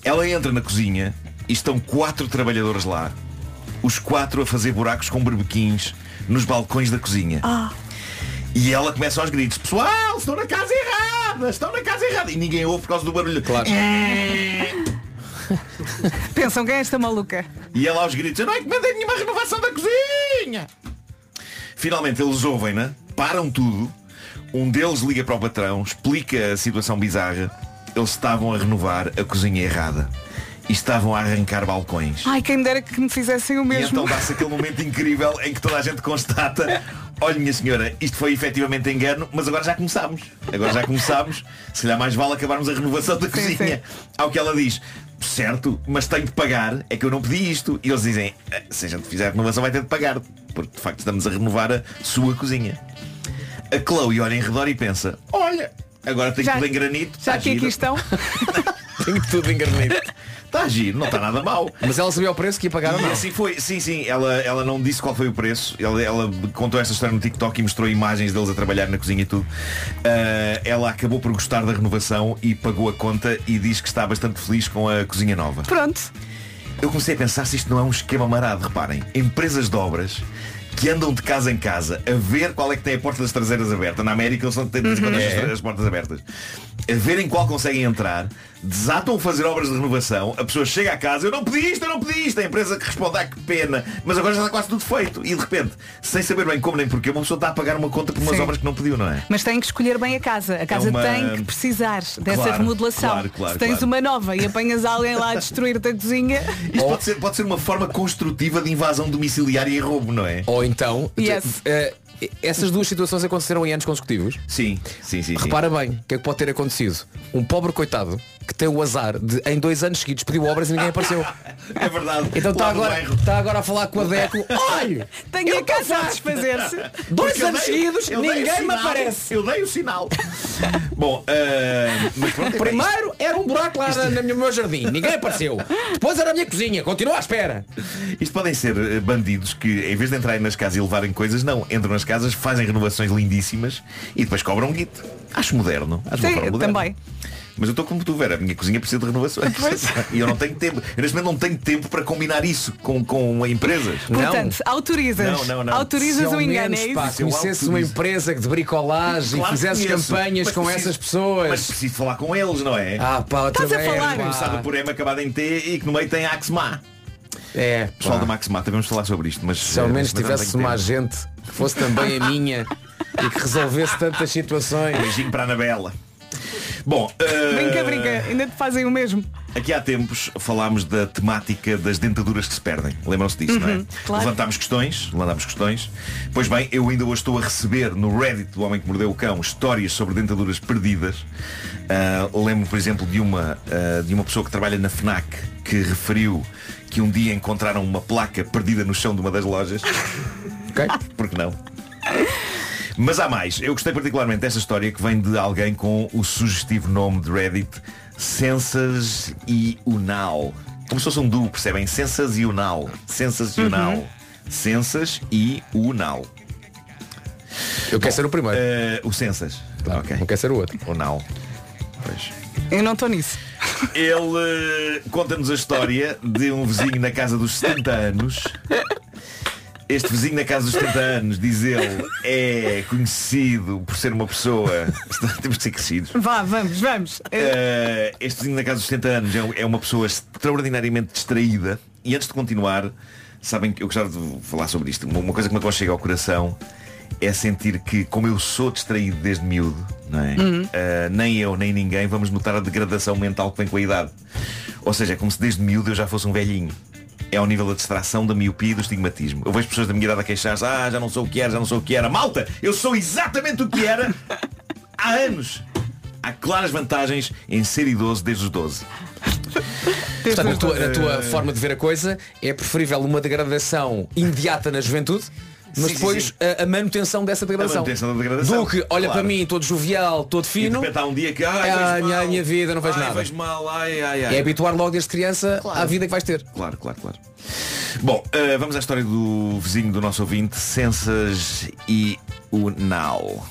Ela entra na cozinha e estão quatro trabalhadores lá. Os quatro a fazer buracos com berbequins nos balcões da cozinha. E ela começa aos gritos. Pessoal, estão na casa errada! Estão na casa errada! E ninguém ouve por causa do barulho. Claro. Pensam quem é esta maluca? E ela aos gritos. Eu não encomendei nenhuma renovação da cozinha! Finalmente eles ouvem-na, param tudo. Um deles liga para o patrão, explica a situação bizarra. Eles estavam a renovar a cozinha errada. E estavam a arrancar balcões. Ai, quem me dera que me fizessem o E mesmo. então dá-se aquele momento incrível em que toda a gente constata Olha minha senhora, isto foi efetivamente engano Mas agora já começámos. Agora já começámos. Se calhar mais vale acabarmos a renovação da cozinha. Ao que ela diz Certo, mas tenho de pagar. É que eu não pedi isto. E eles dizem "Eh, Se a gente fizer a renovação vai ter de pagar Porque de facto estamos a renovar a sua cozinha. A Chloe olha em redor e pensa Olha, agora tenho Já- tudo em granito Já que aqui giro." estão. Tenho tudo em granito. Está a giro, não está nada mal. Mas ela sabia o preço que ia pagar ou E não? assim foi, sim, sim, ela, ela não disse qual foi o preço. Ela, ela contou esta história no TikTok e mostrou imagens deles a trabalhar na cozinha e tudo. Ah, ela acabou por gostar da renovação e pagou a conta e diz que está bastante feliz com a cozinha nova. Pronto. Eu comecei a pensar se isto não é um esquema marado, reparem. Empresas de obras que andam de casa em casa a ver qual é que tem a porta das traseiras aberta. Na América eles são têm de Uhum. as- as portas abertas. A verem qual conseguem entrar, desatam a fazer obras de renovação, a pessoa chega à casa, eu não pedi isto, eu não pedi isto, a empresa que responde, ah que pena, mas agora já está quase tudo feito. E de repente, sem saber bem como nem porquê, uma pessoa está a pagar uma conta por umas Sim. obras que não pediu, não é? Mas tem que escolher bem a casa. A casa uma- tem que precisar dessa Claro, remodelação. claro, claro, Se tens claro. uma nova e apanhas alguém lá a destruir-te a cozinha. Isto pode, ser, pode ser uma forma construtiva de invasão domiciliária e roubo, não é? Ou então, Yes. eh, essas duas situações aconteceram em anos consecutivos. Sim, sim, sim. sim. Repara bem, o que é que pode ter acontecido? Um pobre coitado que tem o azar de em dois anos seguidos pediu obras e ninguém apareceu. É verdade. Então está agora, está agora a falar com a Deco. Olha! Tenho a casa a desfazer-se. Dois Porque anos dei- seguidos, ninguém me sinal. aparece. Eu dei o sinal. Bom, mas pronto, é Primeiro era um buraco lá na- no meu jardim, ninguém apareceu. Depois era a minha cozinha, continua à espera. Isto podem ser eh, bandidos que, em vez de entrarem nas casas e levarem coisas, não. Entram nas casas, fazem renovações lindíssimas e depois cobram um guito. Acho moderno. Acho uma Sim, forma moderna. também. Mas eu estou como tu, Vera, a minha cozinha precisa de renovações. E eu não tenho tempo. Eu neste momento não tenho tempo para combinar isso com, com empresas. Portanto, autorizas. Não, não, não. Autorizas Se o ao engano, é menos, pá, isso? conhecesses uma empresa de bricolagem Claro e conheço, campanhas com preciso- essas pessoas. Mas preciso falar com eles, não é? Ah, pá, Estás a vez, falar? pá. Começado por M acabado em T e que no meio tem Axma. É, Pessoal pá. da Maximata, vamos falar sobre isto, mas Se ao eh, menos não tivesse uma agente que fosse também a minha e que resolvesse tantas situações. Beijinho para a Anabela. Bom, eh, Brinca, brinca, ainda te fazem o mesmo. aqui há tempos falámos da temática das dentaduras que se perdem. Lembram-se disso, não é? Uhum, claro. Levantámos questões, levantámos questões. Pois bem, eu ainda hoje estou a receber no Reddit do Homem que Mordeu o Cão histórias sobre dentaduras perdidas. Ah, lembro, por exemplo, de uma, ah, de uma pessoa que trabalha na FNAC que referiu que um dia encontraram uma placa perdida no chão de uma das lojas. Ok? Porque não? Mas há mais. Eu gostei particularmente desta história que vem de alguém com o sugestivo nome de Reddit Sensas e Unal. Como se fosse um duo, percebem? Sensas e Unal. Sensas e Unal. Sensas e Unal. Eu quero ser o primeiro. Eh, o Sensas. ok. Não quer ser o outro. Unal. Pois. Eu não estou nisso. Ele eh, conta-nos a história de um vizinho na casa dos 70 anos. Este vizinho na casa dos 70 anos, diz ele, é conhecido por ser uma pessoa. Temos de ser crescidos. Vá, vamos, vamos. Eh, este vizinho na casa dos 70 anos é, é uma pessoa extraordinariamente distraída. E antes de continuar, sabem que eu gostava de falar sobre isto. Uma coisa que me aconchega ao coração é sentir que, como eu sou distraído desde miúdo, é? Uhum. Eh, nem eu, nem ninguém vamos notar a degradação mental que vem com a idade. Ou seja, é como se desde miúdo eu já fosse um velhinho. É ao nível da distração, da miopia e do estigmatismo. Eu vejo pessoas da minha idade a queixar-se, ah, já não sou o que era, já não sou o que era. Malta, eu sou exatamente o que era há anos. Há claras vantagens em ser idoso desde os 12. Portanto, na tua, tua forma de ver a coisa, é preferível uma degradação imediata na juventude, mas Sim, depois sim. A, a manutenção dessa degradação. A manutenção da degradação. Do que olha Claro. para mim todo jovial, todo E fino. há um dia que, ai, Ah, vejo a minha, mal. a minha vida, não vejo Ai, nada. vejo mal, ai, ai, ai. É habituar logo desde criança à vida que vais ter. Claro, claro, claro. Bom, eh, vamos à história do vizinho do nosso ouvinte, Sensas e Unal.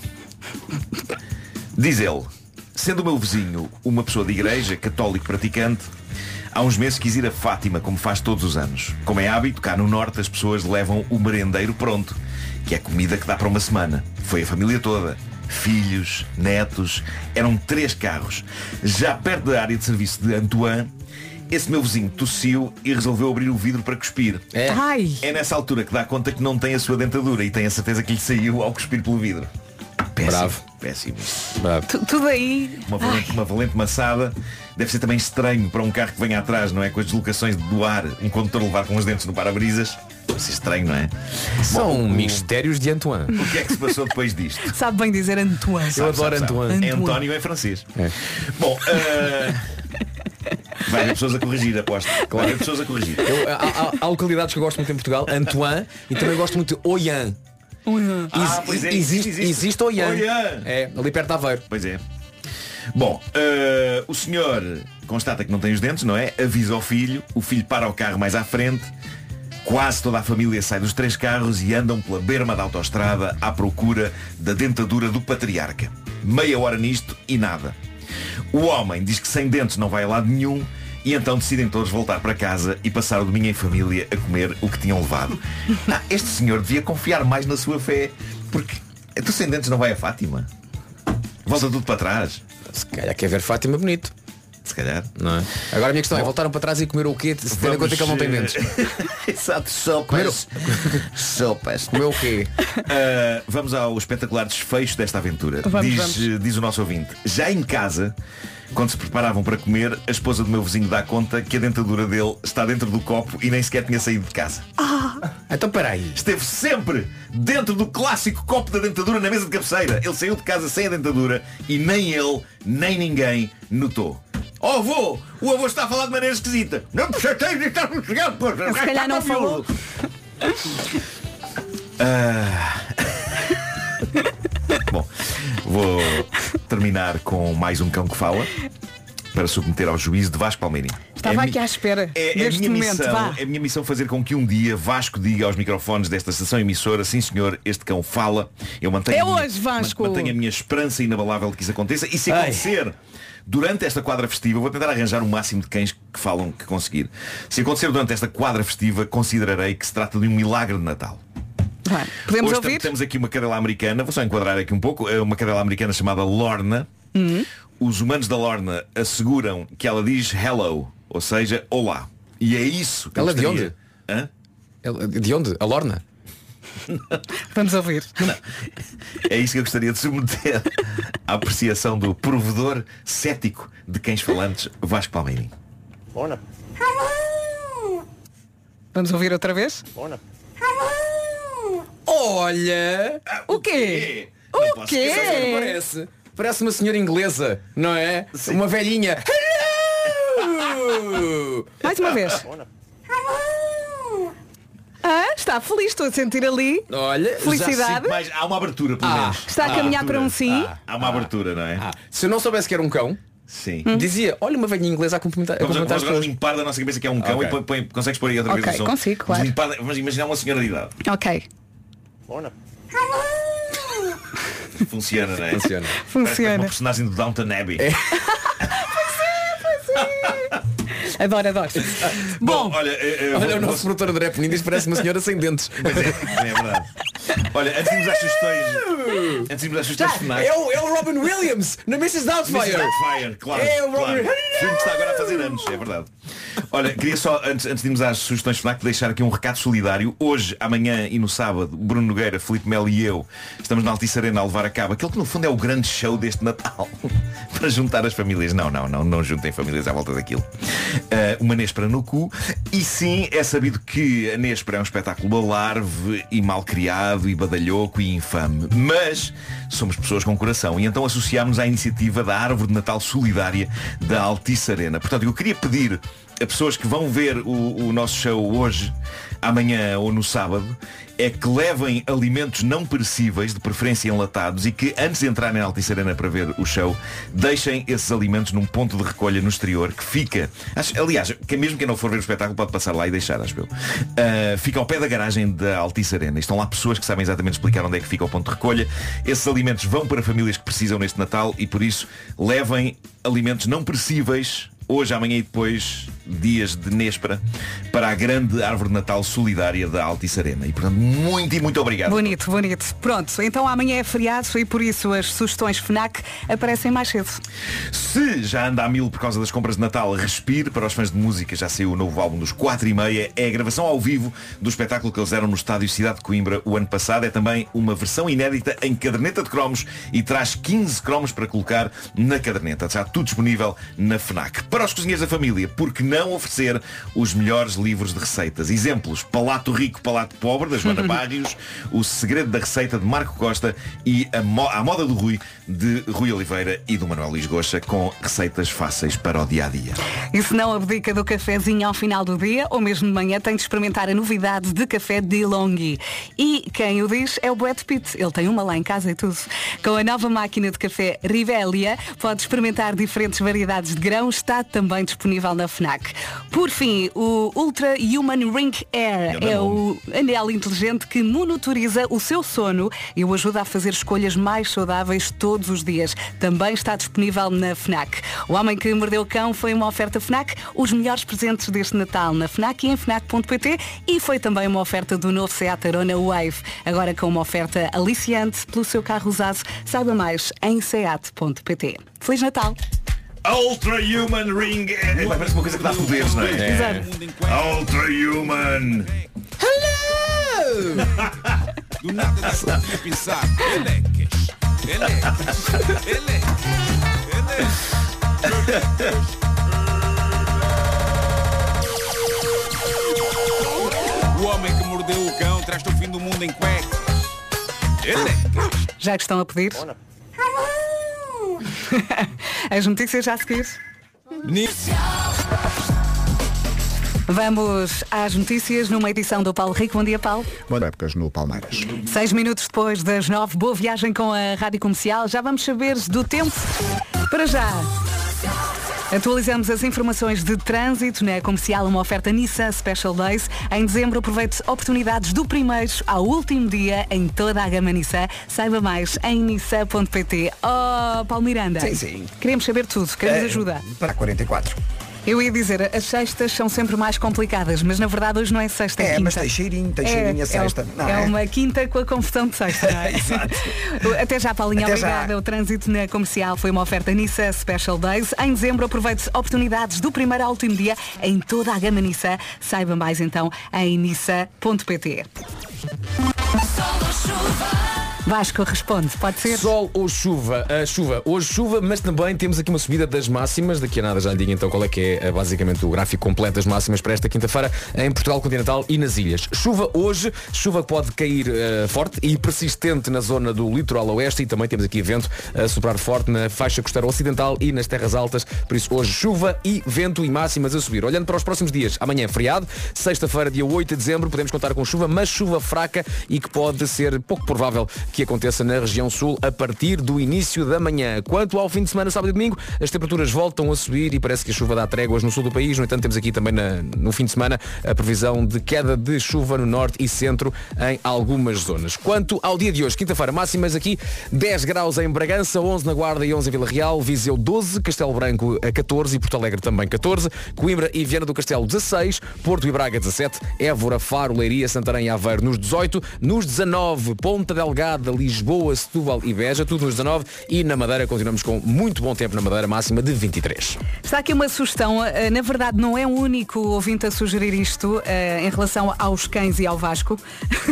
Diz ele, sendo o meu vizinho uma pessoa de igreja, católico praticante, há uns meses quis ir a Fátima, como faz todos os anos. Como é hábito, cá no norte as pessoas levam o merendeiro pronto, que é comida que dá para uma semana. Foi a família toda. Filhos, netos, eram três carros. Já perto da área de serviço de Antoine, esse meu vizinho tossiu e resolveu abrir o vidro para cuspir. É. Ai. É nessa altura que dá conta que não tem a sua dentadura e tem a certeza que lhe saiu ao cuspir pelo vidro. Péssimo. Bravo. Péssimo. Tu- Tudo aí. Uma valente, uma valente maçada deve ser também estranho para um carro que venha atrás, não é? Com as deslocações do ar, um condutor levar com os dentes no para-brisas. Deve ser estranho, não é? São Bom, mistérios de Antoine. O que é que se passou depois disto? Sabe bem dizer Antoine. Sabe, adoro sabe, sabe. Antoine. É António é francês. Bom, eh, vai haver pessoas a corrigir, aposto. Vai haver pessoas a corrigir. Eu, há, há- há localidades que eu gosto muito em Portugal, Antoine, e também gosto muito de Oian. Ah, pois é, existe, existe. existe Oian. Oian. É, ali perto de Aveiro. Pois é. Bom, eh, o senhor constata que não tem os dentes, não é? Avisa ao filho, o filho para o carro mais à frente, quase toda a família sai dos três carros e andam pela berma da autoestrada à procura da dentadura do patriarca. Meia hora nisto e nada. O homem diz que sem dentes não vai a lado nenhum e então decidem todos voltar para casa e passar o domingo em família a comer o que tinham levado. Ah, este senhor devia confiar mais na sua fé, porque tu sem dentes não vai a Fátima. Volta tudo para trás. Se calhar quer ver Fátima bonito. Se calhar. Não é? Agora a minha questão é, Bom. voltaram para trás e comeram o quê? Se tendo em conta que ele não tem dentes. Exato, sopas. sopas. Comeu o quê? Uh, vamos ao espetacular desfecho desta aventura. Vamos, diz, vamos. diz o nosso ouvinte. Já em casa, quando se preparavam para comer, a esposa do meu vizinho dá conta que a dentadura dele está dentro do copo e nem sequer tinha saído de casa. Então peraí. Esteve sempre dentro do clássico copo da dentadura na mesa de cabeceira. Ele saiu de casa sem a dentadura e nem ele, nem ninguém notou. Oh avô, o avô está a falar de maneira esquisita. Não me chateis de estar no chegado. Se calhar não falou. Ah. Vou terminar com mais um cão que fala para submeter ao juízo de Vasco Palmeirinho. Estava É a aqui mi- à espera É, é minha momento. missão, Vá. é a minha missão fazer com que um dia Vasco diga aos microfones desta estação emissora, sim senhor, este cão fala. Eu mantenho, É a minha- hoje, Vasco. mantenho a minha esperança inabalável de que isso aconteça. E se Ai. acontecer durante esta quadra festiva, vou tentar arranjar o máximo de cães que falam que conseguir. Se acontecer durante esta quadra festiva, considerarei que se trata de um milagre de Natal. Podemos Hoje ouvir? temos aqui uma cadela americana, vou só enquadrar aqui um pouco, é uma cadela americana chamada Lorna. Hum. Os humanos da Lorna asseguram que ela diz hello, ou seja, olá. E é isso que eu Ela é de onde? Hã? Ela- De onde? A Lorna? Vamos ouvir. É isso que eu gostaria de submeter à apreciação do provedor cético de cães falantes, Vasco Palmeirim. Vamos ouvir outra vez? Olha! O quê? O quê? O que parece? Parece uma senhora inglesa, não é? Uma velhinha. Hello! Mais uma vez. Ah, está feliz, estou a sentir ali. Olha, Felicidade. Mas há uma abertura, pelo Ah. menos. Está a caminhar abertura. para um sim. Ah, Há uma abertura, não é? Ah, se eu não soubesse que era um cão, Sim. dizia, olha uma velhinha inglesa a cumprimentar, a Vamos, cumprimentar vamos agora limpar da nossa cabeça que é um cão Ok. e põe, põe- consegues pôr aí outra vez Ok, o som. consigo, Vamos claro. limpar vamos imaginar uma senhora de idade. Ok. Funciona, não é? Funciona. Parece uma Funciona. personagem do Downton Abbey. Adoro, adoro. Bom, olha, eh, eh, Olha, vou- o nosso produtor André Penin diz que parece uma senhora sem dentes. Pois é, é verdade. Olha, antes de irmos às sugestões. Antes de irmos às sugestões finais. É o, é o Robin Williams, na Mrs. Doubtfire. Mrs. Doubtfire, claro. É o claro. Robin- Filme que está agora a fazer anos, é verdade. Olha, queria só, antes, antes de irmos às sugestões FNAC, deixar aqui um recado solidário. Hoje, amanhã e no sábado, Bruno Nogueira, Filipe Melo e eu estamos na Altice Arena a levar a cabo aquele que no fundo é o grande show deste Natal. para juntar as famílias. Não, não, não, não juntem famílias à volta daquilo. Ah, uma Nespera no cu. E sim, é sabido que a Nespera é um espetáculo alarve e mal criado e badalhoco e infame. Mas somos pessoas com coração e então associámos à iniciativa da Árvore de Natal Solidária da Altice Arena. Portanto, eu queria pedir a pessoas que vão ver o, o nosso show hoje, amanhã ou no sábado, é que levem alimentos não perecíveis, de preferência enlatados, e que antes de entrarem na Altice Arena para ver o show, deixem esses alimentos num ponto de recolha no exterior que fica. acho- aliás, que mesmo quem não for ver o espetáculo pode passar lá e deixar, acho eu. Ah, fica ao pé da garagem da Altice Arena. E estão lá pessoas que sabem exatamente explicar onde é que fica o ponto de recolha. Esses alimentos vão para famílias que precisam neste Natal e por isso levem alimentos não perecíveis hoje, amanhã e depois, dias de Néspera, para a grande árvore de Natal solidária da Altice Arena. E portanto, muito e muito obrigado. Bonito, bonito. Pronto, então amanhã é feriado e por isso as sugestões FNAC aparecem mais cedo. Se já anda a mil por causa das compras de Natal, respire para os fãs de música, já saiu o novo álbum dos 4 e meia. É a gravação ao vivo do espetáculo que eles deram no estádio Cidade de Coimbra o ano passado. É também uma versão inédita em caderneta de cromos e traz 15 cromos para colocar na caderneta. Está tudo disponível na FNAC. Para os cozinheiros da família, por que não oferecer os melhores livros de receitas? Exemplos, Palato Rico, Palato Pobre, da Joana Barrios, O Segredo da Receita, de Marco Costa e a, Mo- a Moda do Rui, de Rui Oliveira e do Manuel Luís Goxa, com receitas fáceis para o dia-a-dia. E se não abdica do cafezinho ao final do dia, ou mesmo de manhã, tem de experimentar a novidade de café de Longhi. E quem o diz é o Brad Pitt. Ele tem uma lá em casa e tudo. Com a nova máquina de café Rivelia, pode experimentar diferentes variedades de grãos. Está também disponível na FNAC. Por fim, o Ultra Human Ring Air é é o anel inteligente que monitoriza o seu sono e o ajuda a fazer escolhas mais saudáveis todos os dias. Também está disponível na FNAC. O Homem que Mordeu o Cão foi uma oferta FNAC, os melhores presentes deste Natal na FNAC e em FNAC.pt e foi também uma oferta do novo Seat Arona Wave, agora com uma oferta aliciante pelo seu carro usado. Saiba mais em seat.pt. Feliz Natal! Ultra Human Ring Air. Parece uma coisa que dá poderes, não é? Exato. Ultra Human. Do nada dá você pensar. Elecas, elecas, elecas, elecas. O homem que mordeu o cão traz-te o fim do mundo em cuecas. Elecas. Já que estão a pedir? As notícias já a seguir. Vamos às notícias numa edição do Paulo Rico. Bom dia, Paulo. Boas épocas no Palmeiras. Seis minutos depois das nove, boa viagem com a Rádio Comercial. Já vamos saber do tempo. Para já. Atualizamos as informações de trânsito na comercial, uma oferta Nissan Special Days. Em dezembro, aproveite oportunidades do primeiro ao último dia em toda a gama Nissan. Saiba mais em nissan.pt. Oh, Paulo Miranda. Sim, sim. Queremos saber tudo, queremos Eh, ajuda. Para 44. Eu ia dizer, as sextas são sempre mais complicadas, mas na verdade hoje não é sexta, é, É, quinta. mas tem cheirinho, tem cheirinho a sexta, É, não é é? uma quinta com a confusão de sexta, não é? Exato. Até já, Paulinha, Até já. obrigada. O trânsito na comercial foi uma oferta Nissan Special Days. Em dezembro, aproveite oportunidades do primeiro ao último dia em toda a gama Nissan. Saiba mais então em nissan.pt. Vasco responde, pode ser? Sol ou chuva? A chuva. Hoje chuva, mas também temos aqui uma subida das máximas. Daqui a nada já digo então qual é que é eh, basicamente o gráfico completo das máximas para esta quinta-feira em Portugal continental e nas ilhas. Chuva hoje, chuva que pode cair eh, forte e persistente na zona do litoral oeste e também temos aqui vento a soprar forte na faixa costeira ocidental e nas terras altas. Por isso hoje chuva e vento e máximas a subir. Olhando para os próximos dias, amanhã é feriado, sexta-feira, dia 8 de dezembro, podemos contar com chuva, mas chuva fraca e que pode ser pouco provável que aconteça na região sul a partir do início da manhã. Quanto ao fim de semana, sábado e domingo, as temperaturas voltam a subir e parece que a chuva dá tréguas no sul do país. No entanto, temos aqui também na- no fim de semana a previsão de queda de chuva no norte e centro em algumas zonas. Quanto ao dia de hoje, quinta-feira, máximas aqui 10 graus em Bragança, 11 na Guarda e 11 em Vila Real, Viseu 12, Castelo Branco a 14 e Porto Alegre também 14, Coimbra e Viana do Castelo 16, Porto e Braga 17, Évora, Faro, Leiria, Santarém e Aveiro nos 18, nos 19, Ponta Delgada, Lisboa, Setúbal e Beja, tudo nos 19 e na Madeira continuamos com muito bom tempo na Madeira, máxima de 23. Está aqui uma sugestão, eh, na verdade não é o único ouvinte a sugerir isto eh, em relação aos cães e ao Vasco.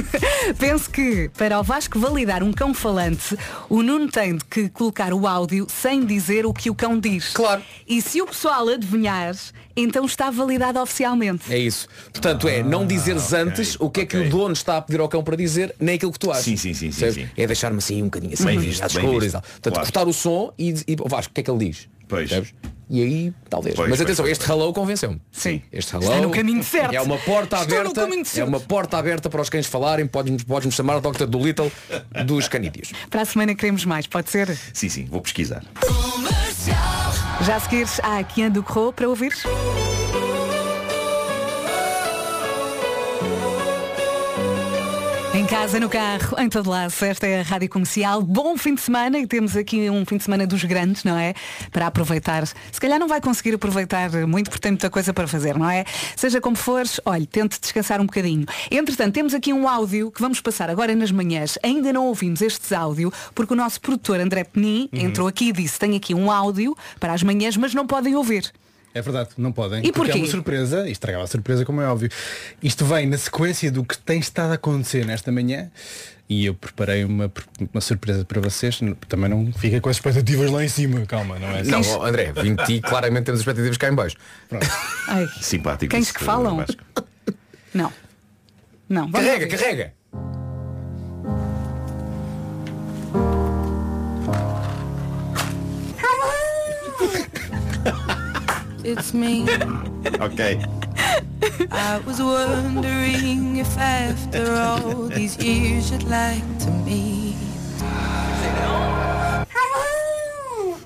Penso que para o Vasco validar um cão falante, o Nuno tem de que colocar o áudio sem dizer o que o cão diz. Claro. E se o pessoal adivinhar, então está validado oficialmente. É isso. Portanto, é não dizeres antes o que é que o dono está a pedir ao cão para dizer, nem aquilo que tu achas. Sim, sim, sim, sim, Percebes? sim. É deixar-me assim um bocadinho assim, Bem às visto, bem escuras e visto. tal. Portanto, Claro. cortar o som e, e oh, Vasco, o que é que ele diz? Pois. Percebes? E aí, talvez. Pois, Mas pois, atenção, pois, este hello convenceu-me. Sim. Este hello Está no caminho certo. é uma porta Estou no aberta. caminho É certo. uma porta aberta para os cães falarem. Podes-me podes chamar Dr. Dolittle dos canídeos. Para a semana queremos mais, pode ser? Sim, sim, vou pesquisar. Já a seguir há aqui do Corro para ouvir. Em casa, no carro, em todo lado, esta é a Rádio Comercial. Bom fim de semana e temos aqui um fim de semana dos grandes, não é? Para aproveitar. Se calhar não vai conseguir aproveitar muito porque tem muita coisa para fazer, não é? Seja como fores, olhe, tente descansar um bocadinho. Entretanto, temos aqui um áudio que vamos passar agora nas manhãs. Ainda não ouvimos este áudio porque o nosso produtor André Penin entrou aqui e disse tem aqui um áudio para as manhãs, mas não podem ouvir. É verdade, não podem. E porque porquê? é uma surpresa, e estragava a surpresa, como é óbvio. Isto vem na sequência do que tem estado a acontecer nesta manhã. E eu preparei uma, uma surpresa para vocês. Também não fica com as expectativas lá em cima, calma, não é? Não, assim? ó, André, vim ti, claramente temos expectativas cá em baixo. Ai, Simpático. Isso, que falam? Não. Não. Carrega, carrega. It's me. Ok. I was wondering if after all these years you'd like to meet.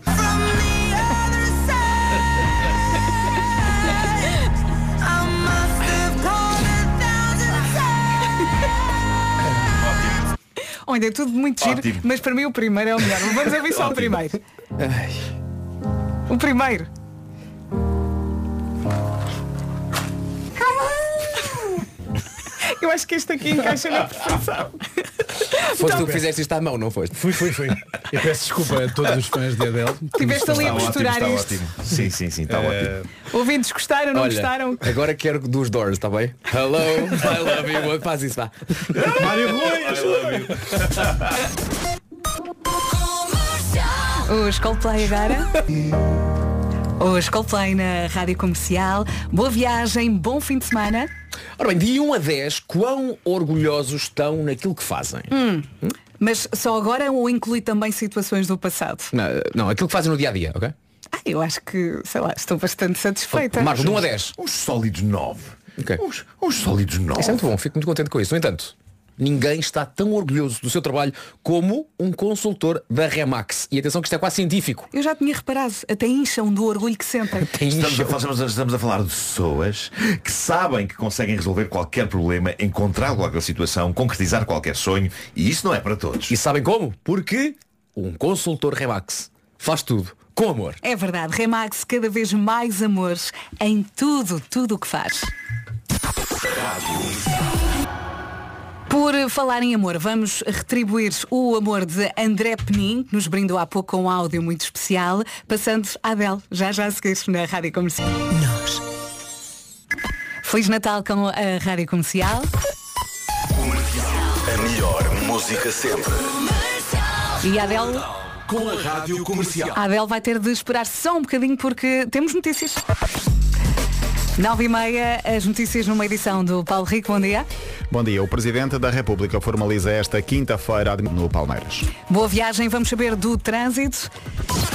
From the other side, I must have called a thousand times. Olha, é tudo muito giro, Ótimo. mas para mim o primeiro é o melhor. Vamos ouvir só o primeiro. O primeiro. Eu acho que este aqui encaixa na perfeição. Foste tu que fizeste isto à mão, não foste? Fui, fui, fui. Eu peço desculpa a todos os fãs de Adele. Tiveste ali a ótimo, misturar está isto. ótimo. Sim, sim, sim, está Eh, ótimo. Ouvintes, gostaram, não gostaram? agora quero dos Doors, está bem? Hello, I love you. Faz isso, vá. Mário Rui, Os Coldplay agora. Os Coldplay na Rádio Comercial. Boa viagem, bom fim de semana. Ora bem, de 1 a 10, quão orgulhosos estão naquilo que fazem? Hum. Mas só agora ou inclui também situações do passado? Não, não, aquilo que fazem no dia a dia, ok? Ah, eu acho que, sei lá, estou bastante satisfeita. Marcos, de 1 a 10. Uns sólidos 9. Ok. Uns, uns sólidos 9. Isso é muito bom, fico muito contente com isso. No entanto, Ninguém está tão orgulhoso do seu trabalho como um consultor da Remax. E atenção que isto é quase científico. Eu já tinha reparado, até incham do orgulho que sentem. Estamos a, falar, estamos a- estamos a falar de pessoas que sabem que conseguem resolver qualquer problema, encontrar qualquer situação, concretizar qualquer sonho, e isso não é para todos. E sabem como? Porque um consultor Remax faz tudo com amor. É verdade, Remax cada vez mais amores em tudo, tudo o que faz. Por falar em amor, vamos retribuir o amor de André Penin, que nos brindou há pouco com um áudio muito especial, passando a Adele, já já seguiste na Rádio Comercial. Nós. Feliz Natal com a Rádio Comercial. A melhor música sempre. E a Adele, Com a Rádio Comercial. a Adele vai ter de esperar só um bocadinho porque temos notícias. Nove e meia, as notícias numa edição do Paulo Rico, bom dia. Bom dia. O Presidente da República formaliza esta quinta-feira no Palmeiras. Boa viagem, vamos saber do trânsito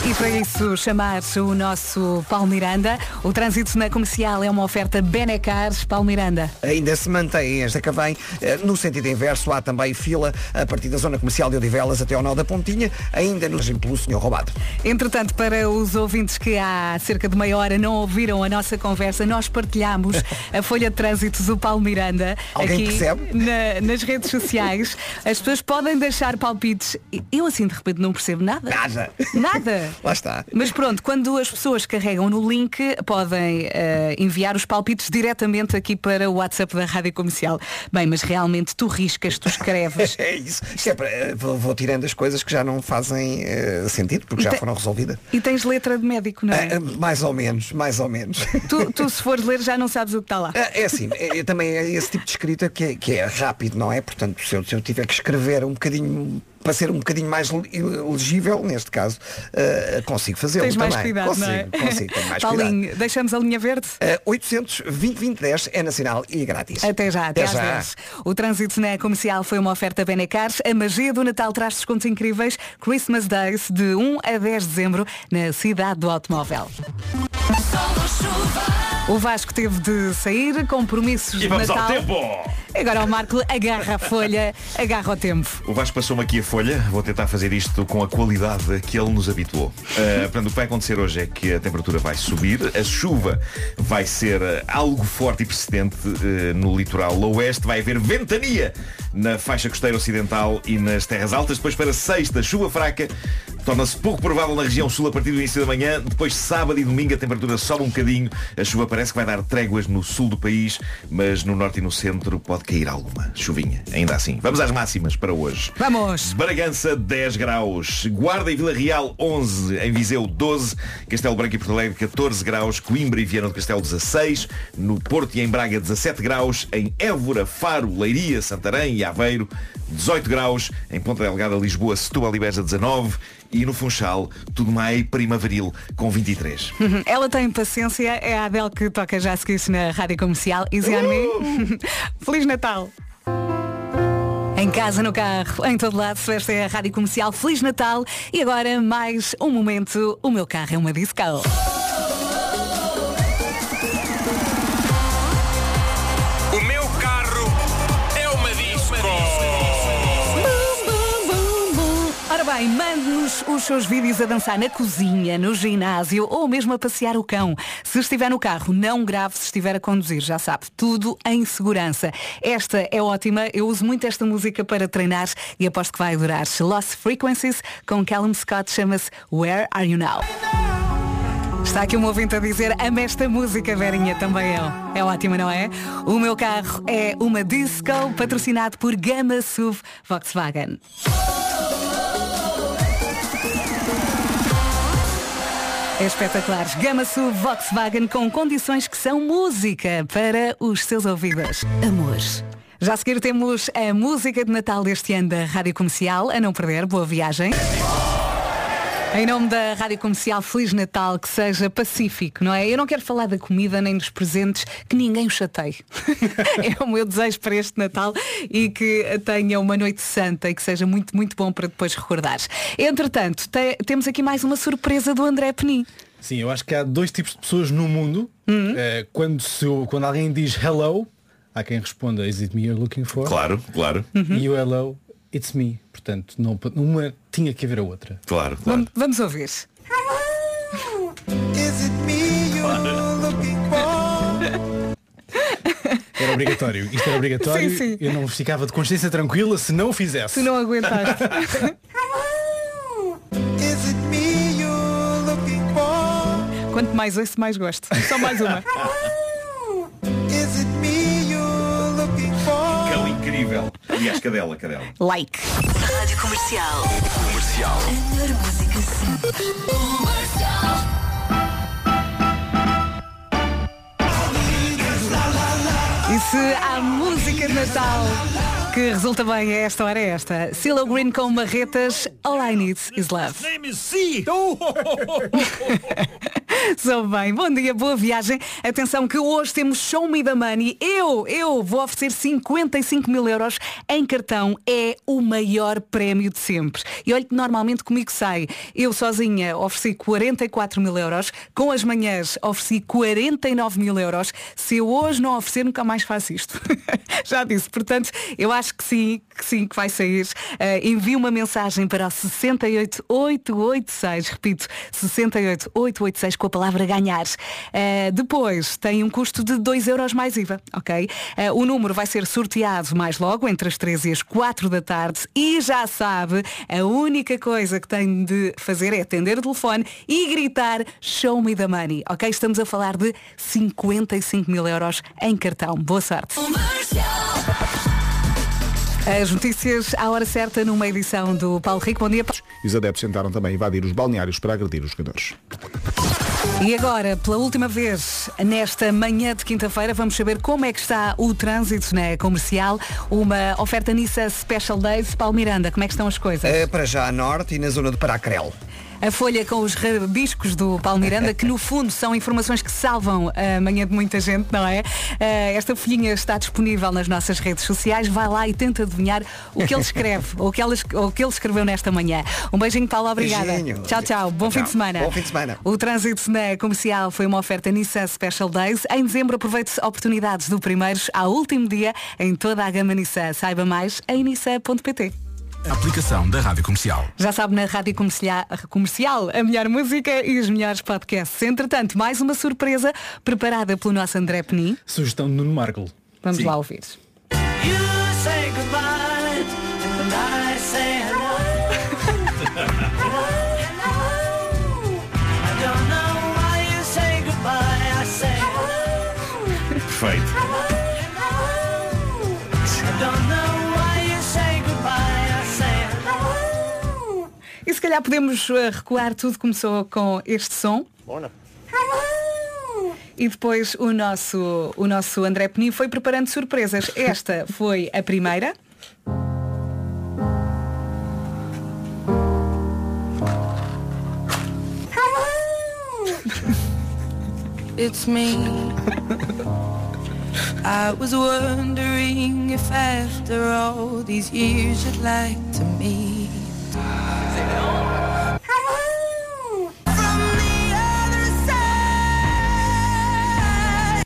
e para isso chamar o nosso Paulo Miranda. O trânsito na comercial é uma oferta Benecar, Paulo Miranda. Ainda se mantém esta que vem eh, no sentido inverso. Há também fila a partir da zona comercial de Odivelas até ao nó da Pontinha, ainda no pelo senhor roubado. Entretanto, para os ouvintes que há cerca de meia hora não ouviram a nossa conversa, nós partilhamos a folha de trânsito do Paulo Miranda Alguém aqui na- nas redes sociais. As pessoas podem deixar palpites. Eu assim de repente não percebo nada. Nada. Nada. Lá está. Mas pronto, quando as pessoas carregam no link, podem eh, enviar os palpites diretamente aqui para o WhatsApp da Rádio Comercial. Bem, mas realmente tu riscas, tu escreves. É isso. Isto é para, eh, vou, vou tirando as coisas que já não fazem eh, sentido, porque E já tem- foram resolvidas. E tens letra de médico, não é? Eh, mais ou menos, mais ou menos. Tu, tu, se fores ler já não sabes o que está lá. É é assim, é, é também é esse tipo de escrita que é, que é rápido, não é? Portanto, se eu, se eu tiver que escrever um bocadinho para ser um bocadinho mais le- legível, neste caso, eh, consigo fazê-lo Tens mais também. cuidado, consigo, não é? consigo, tenho mais cuidado. Paulinho, deixamos a linha verde? Eh, 800 2010 é nacional e grátis. Até já, até, Até às já. 10. O trânsito na comercial foi uma oferta Benecar. A magia do Natal traz descontos incríveis. Christmas Days de 1 a 10 de dezembro na cidade do automóvel. O Vasco teve de sair, compromissos E de vamos Natal. ao tempo! Agora o Marco agarra a folha, agarra o tempo. O Vasco passou-me aqui a folha, vou tentar fazer isto com a qualidade que ele nos habituou. Uh, portanto, o que vai acontecer hoje é que a temperatura vai subir, a chuva vai ser uh, algo forte e persistente uh, no litoral oeste, vai haver ventania na faixa costeira ocidental e nas terras altas. Depois para sexta, chuva fraca, torna-se pouco provável na região sul a partir do início da manhã. Depois sábado e domingo a temperatura sobe um bocadinho, a chuva parece que vai dar tréguas no sul do país, mas no norte e no centro pode cair alguma chuvinha. Ainda assim, vamos às máximas para hoje. Vamos! Bragança 10 graus, Guarda e Vila Real 11, em Viseu 12, Castelo Branco e Porto Alegre 14 graus, Coimbra e Viana do Castelo 16, no Porto e em Braga 17 graus, em Évora, Faro, Leiria, Santarém e Aveiro 18 graus, em Ponta Delgada, Lisboa, Setúbal e Beja 19 e no Funchal tudo mais primaveril com 23. Uhum. Ela tem paciência, é a Adele que toca já a seguir na rádio comercial. Easy me. Feliz Natal! Em casa, no carro, em todo lado, esta é a rádio comercial. Feliz Natal! E agora mais um momento. O meu carro é uma disco. Mande-nos os seus vídeos a dançar na cozinha, no ginásio ou mesmo a passear o cão. Se estiver no carro, não grave se estiver a conduzir, já sabe, tudo em segurança. Esta é ótima, eu uso muito esta música para treinar e aposto que vai adorar. Lost Frequencies com Callum Scott chama-se Where Are You Now? Está aqui um ouvinte a dizer, ama esta música, Verinha, também eu. É ótima, não é? O meu carro é uma disco patrocinado por Gama SUV Volkswagen. É espetacular. Gama SUV Volkswagen com condições que são música para os seus ouvidos. Amor. Já a seguir temos a música de Natal deste ano da Rádio Comercial. A não perder, boa viagem. Em nome da Rádio Comercial, Feliz Natal, que seja pacífico, não é? Eu não quero falar da comida nem dos presentes, que ninguém o chateie. é o meu desejo para este Natal e que tenha uma noite santa e que seja muito, muito bom para depois recordares. Entretanto, te- temos aqui mais uma surpresa do André Penin. Sim, eu acho que há dois tipos de pessoas no mundo. Uhum. Eh, quando, se, quando alguém diz hello, há quem responda Is it me you're looking for? Claro, claro. E o hello, it's me. Portanto, não, uma tinha que haver a outra. Claro, Vamos, vamos ouvir. Is it me you're looking for? Era obrigatório. Isto era obrigatório. Sim, sim. Eu não ficava de consciência tranquila se não o fizesse. Se não aguentaste. Is it me you're looking for? Quanto mais ouço, mais gosto. Só mais uma. incrível. Aliás, cadela, cadela. Like. Rádio Comercial. Comercial. A melhor música sempre. Comercial. E se há música de Natal que resulta bem a esta hora é esta. Silo Green com marretas, All I Need Is Love. Sou bem, bom dia, boa viagem. Atenção que hoje temos Show Me the Money. Eu, eu vou oferecer 55 mil euros em cartão. É o maior prémio de sempre. E olha que normalmente comigo sai. Eu sozinha ofereci 44 mil euros. Com as manhãs ofereci 49 mil euros. Se eu hoje não oferecer, nunca mais faço isto. Já disse. Portanto, eu acho que sim, que sim, que vai sair. Uh, envie uma mensagem para o 68886. Repito, 68886 com a palavra ganhar. Uh, depois tem um custo de 2 euros mais IVA, ok? Uh, o número vai ser sorteado mais logo, entre as 3 e as 4 da tarde. E já sabe, a única coisa que tem de fazer é atender o telefone e gritar Show me the money, ok? Estamos a falar de 55 mil euros em cartão. Boa sorte. As notícias à hora certa numa edição do Paulo Rico. Bom dia. Paulo. E os adeptos tentaram também invadir os balneários para agredir os jogadores. E agora, pela última vez, nesta manhã de quinta-feira, vamos saber como é que está o trânsito na comercial. Uma oferta Nissan Special Days. Paulo Miranda, como é que estão as coisas? É para já a norte e na zona de Paracrel. A folha com os rabiscos do Paulo Miranda, que no fundo são informações que salvam a manhã de muita gente, não é? Eh, Esta folhinha está disponível nas nossas redes sociais. Vai lá e tenta adivinhar o que ele escreve, ou o que ele, ou o que ele escreveu nesta manhã. Um beijinho, Paulo, obrigada. Beijinho. Tchau, tchau. Bom Tchau. fim de semana. Bom fim de semana. O trânsito na comercial foi uma oferta Nissan Special Days. Em dezembro aproveite oportunidades do primeiros ao último dia em toda a gama Nissan. Saiba mais em nissan.pt. Aplicação da Rádio Comercial. Já sabe, na Rádio Comercial, comercial, a melhor música e os melhores podcasts. Entretanto, mais uma surpresa preparada pelo nosso André Penin. Sugestão de Nuno Marco. Vamos Sim. lá ouvir. You calhar podemos eh, recuar, tudo começou com este som. E depois o nosso, o nosso André Penin foi preparando surpresas. Esta foi a primeira. It's me. I was wondering if after all these years you'd like to meet.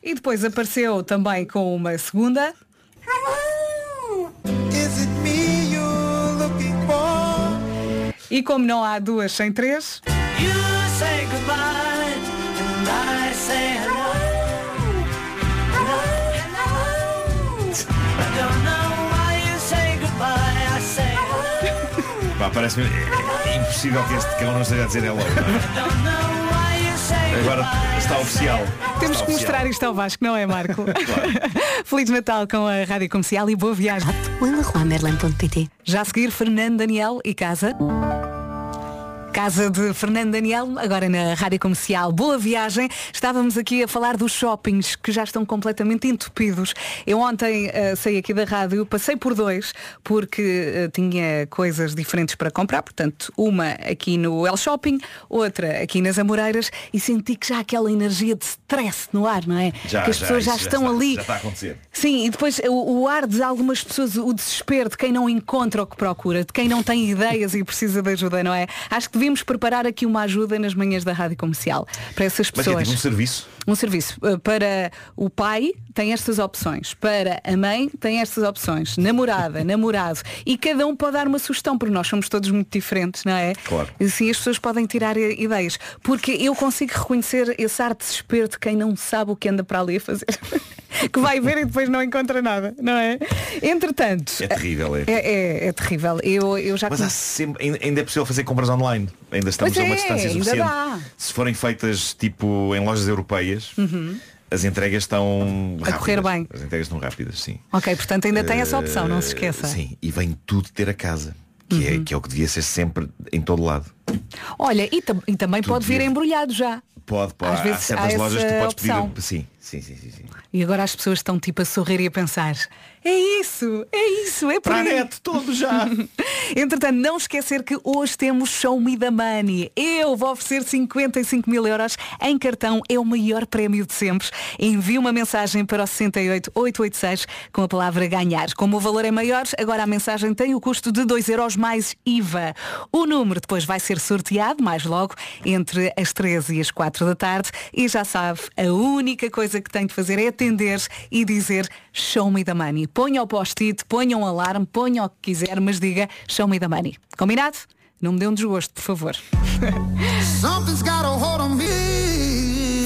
E depois apareceu também com uma segunda. E como não há duas sem três, parece-me é, impossível que este cão não esteja a dizer hello. não é? Agora está oficial. temos Está que mostrar oficial. isto ao Vasco, não é, Marco? Feliz Natal com a Rádio Comercial e boa viagem. Já a seguir, Fernando Daniel e casa. Casa de Fernando Daniel, agora na Rádio Comercial. Boa viagem. Estávamos aqui a falar dos shoppings que já estão completamente entupidos. Eu ontem eh, saí aqui da rádio, passei por dois, porque eh, tinha coisas diferentes para comprar. Portanto, uma aqui no El Shopping, outra aqui nas Amoreiras e senti que já há aquela energia de stress no ar, não é? Já, que as pessoas já, estão está, ali. Já está a acontecer. Sim, e depois o, o ar de algumas pessoas, o desespero de quem não encontra o que procura, de quem não tem ideias e precisa de ajuda, não é? Acho que devíamos preparar aqui uma ajuda nas manhãs da rádio comercial para essas Mas é pessoas. tipo um serviço. Um serviço uh, para o pai tem estas opções, para a mãe tem estas opções, namorada, namorado, e cada um pode dar uma sugestão, porque nós somos todos muito diferentes, não é? Claro. E assim as pessoas podem tirar ideias, porque eu consigo reconhecer esse ar de desespero de quem não sabe o que anda para ali a fazer. que vai ver e depois não encontra nada, não é? Entretanto, É terrível, é. é, é- é terrível. Eu, eu já Mas há sempre, ainda é possível fazer compras online. Ainda estamos Pois a uma é, distância ainda suficiente. dá. Se forem feitas tipo em lojas europeias, Uhum. As entregas estão A correr rápidas. bem. As entregas estão rápidas, sim. Ok, portanto ainda tem essa opção, não se Eh, esqueça. Uhum. Sim, e vem tudo ter a casa. Que, é, que é o que devia ser sempre em todo lado. Olha, e, tam- e também pode vir devia- embrulhado já. Pode, pode. Às há vezes certas há lojas que tu podes opção. pedir. Sim, sim, sim, sim, sim. E agora as pessoas estão tipo a sorrir e a pensar É isso, é isso, é Para a aí. net, todo já. Entretanto, não esquecer que hoje temos Show Me the Money. Eu vou oferecer 55 mil euros em cartão. É o maior prémio de sempre. Envie uma mensagem para o 68886 com a palavra ganhar. Como o valor é maior, agora a mensagem tem o custo de 2 euros mais IVA. O número depois vai ser sorteado mais logo entre as 13 e as 4 da tarde. E já sabe, a única coisa que tem de fazer é atender e dizer Show Me the Money. Ponha o post-it, ponha um alarme, ponha o que quiser, mas diga Show Me the Money. Combinado? Não me dê um desgosto, por favor.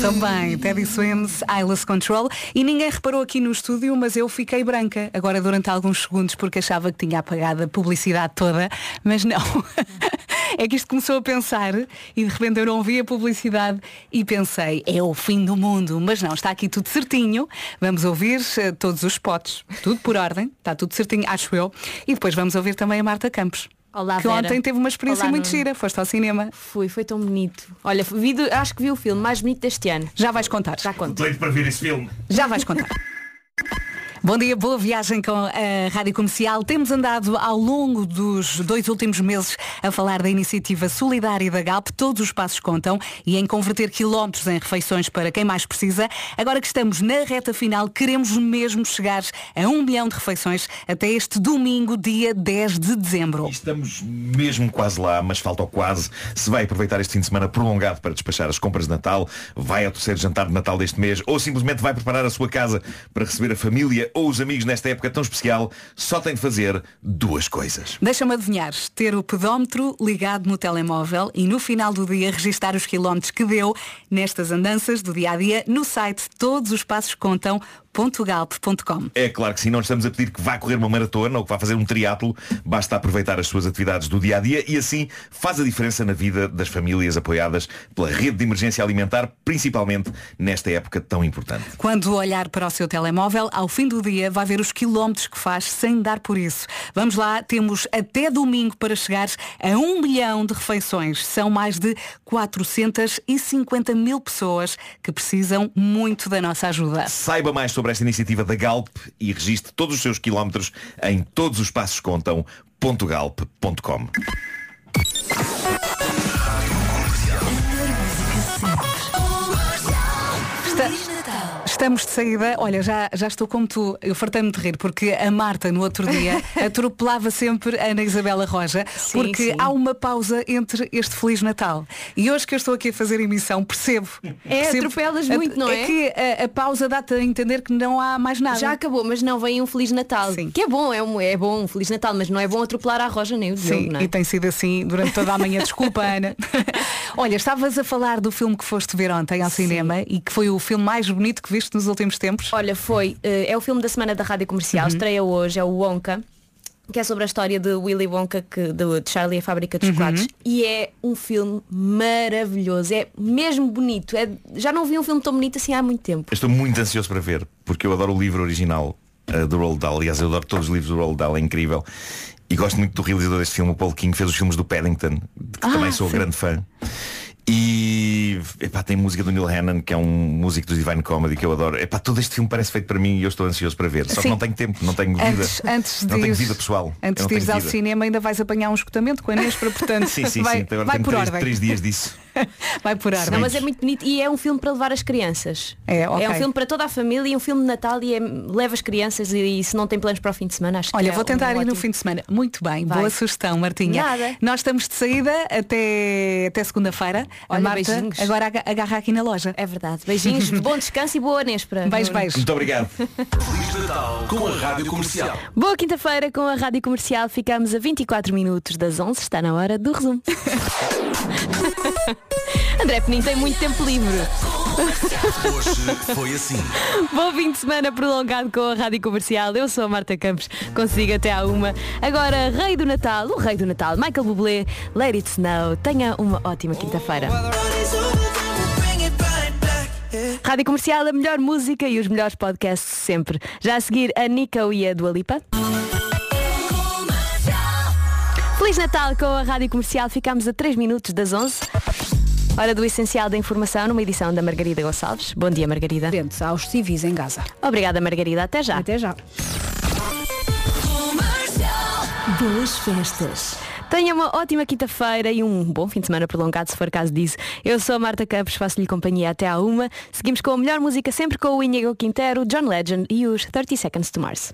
Também, Teddy Swims, Eyeless Control. E ninguém reparou aqui no estúdio, mas eu fiquei branca agora durante alguns segundos porque achava que tinha apagado a publicidade toda, mas não. é que isto começou a pensar e de repente eu não vi a publicidade e pensei, é o fim do mundo. Mas não, está aqui tudo certinho. Vamos ouvir eh, todos os spots, tudo por ordem, está tudo certinho, acho eu. E depois vamos ouvir também a Marta Campos. Olá, que Vera. ontem teve uma experiência Olá, muito Nuno. gira. Foste ao cinema. Fui, foi tão bonito. Olha, vi acho que vi o filme mais bonito deste ano. Já vais contar. Já conto. Doido para ver esse filme. Já vais contar. Bom dia, boa viagem com a Rádio Comercial. Temos andado ao longo dos dois últimos meses a falar da iniciativa solidária da Galp. Todos os passos contam e em converter quilómetros em refeições para quem mais precisa. Agora que estamos na reta final, queremos mesmo chegar a um milhão de refeições até este domingo, dia 10 de dezembro. Estamos mesmo quase lá, mas falta o quase. Se vai aproveitar este fim de semana prolongado para despachar as compras de Natal, vai ao terceiro jantar de Natal deste mês, ou simplesmente vai preparar a sua casa para receber a família ou os amigos nesta época tão especial, só tem de fazer duas coisas. Deixa-me adivinhar, ter o pedómetro ligado no telemóvel e no final do dia registar os quilómetros que deu nestas andanças do dia a dia no site todos os passos contam.galp.com. É claro que sim, não estamos a pedir que vá correr uma maratona ou que vá fazer um triatlo, basta aproveitar as suas atividades do dia a dia e assim faz a diferença na vida das famílias apoiadas pela rede de emergência alimentar, principalmente nesta época tão importante. Quando olhar para o seu telemóvel, ao fim do dia vai ver os quilómetros que faz sem dar por isso. Vamos lá, temos até domingo para chegar a um milhão de refeições. São mais de 450 mil pessoas que precisam muito da nossa ajuda. Saiba mais sobre esta iniciativa da Galp e registre todos os seus quilómetros em todos os passos contam.galp.com. Estamos de saída, olha, já, já estou como tu, eu fartei-me de rir, porque a Marta no outro dia atropelava sempre a Ana Isabela Roja, Sim, porque sim. há uma pausa entre este Feliz Natal. E hoje que eu estou aqui a fazer emissão, percebo. É, percebo- atropelas muito, não é? É que a, a pausa dá-te a entender que não há mais nada. Já acabou, mas não vem um Feliz Natal. Que é bom, é, um, é bom um Feliz Natal, mas não é bom atropelar a Roja nem o Diogo, Sim, não é? e tem sido assim durante toda a manhã. Desculpa, Ana. Olha, estavas a falar do filme que foste ver ontem ao cinema e que foi o filme mais bonito que viste nos últimos tempos. Olha, foi, eh, é o filme da semana da Rádio Comercial, Uhum. estreia hoje, é o Wonka, que é sobre a história de Willy Wonka, que, de, de Charlie e a Fábrica dos Uhum. Chocolates. E é um filme maravilhoso, é mesmo bonito. É, já não vi um filme tão bonito assim há muito tempo. Eu Estou muito ansioso para ver, porque eu adoro o livro original eh, do Roald Dahl. Aliás, eu adoro todos os livros do Roald Dahl, é incrível. E gosto muito do realizador deste filme, o Paul King, que fez os filmes do Paddington, de que Ah, também sou sim. grande fã. E epá, tem música do Neil Hannon, que é um músico dos Divine Comedy que eu adoro. Epá, todo este filme parece feito para mim e eu estou ansioso para ver. Só que Sim. não tenho tempo, não tenho vida. Antes, antes de não tenho ires- vida pessoal. Antes de ires ao cinema ainda vais apanhar um escutamento com a Inês para portanto Sim, sim, vai, sim. Agora vai tenho por três, ordem. três dias disso. Vai por ar. Não, mas é muito bonito e é um filme para levar as crianças. É, ok. um filme para toda a família e um filme de Natal e é- leva as crianças e, se não tem planos para o fim de semana, acho que Olha, é vou tentar um ir no ótimo- fim de semana. Muito bem, Vai. boa sugestão, Martinha. Nada. Nós estamos de saída até, até segunda-feira. A Olha, Marta beijinhos. agora aga- agarra aqui na loja. É verdade. Beijinhos, bom descanso e boa Nespra. Beijo, beijo. Muito obrigado. Feliz Natal com a Rádio Comercial. Boa quinta-feira com a Rádio Comercial. Ficamos a 24 minutos das 11. Está na hora do resumo. André Penin tem muito tempo livre. Hoje foi assim. Bom fim de semana prolongado com a Rádio Comercial. Eu sou a Marta Campos, consigo até à uma. Agora, Rei do Natal, o Rei do Natal, Michael Bublé, Let It Snow. Tenha uma ótima quinta-feira. Rádio Comercial, a melhor música e os melhores podcasts sempre. Já a seguir, a Nico e a Dua Lipa. Feliz Natal com a Rádio Comercial. Ficamos a 3 minutos das 11. Hora do essencial da informação numa edição da Margarida Gonçalves. Bom dia, Margarida. Atentos aos civis em Gaza. Obrigada, Margarida. Até já. Até já. Boas festas. Tenha uma ótima quinta-feira e um bom fim de semana prolongado, se for caso disso. Eu sou a Marta Campos, faço-lhe companhia até à uma. Seguimos com a melhor música sempre com o Inigo Quintero, John Legend e os 30 Seconds to Mars.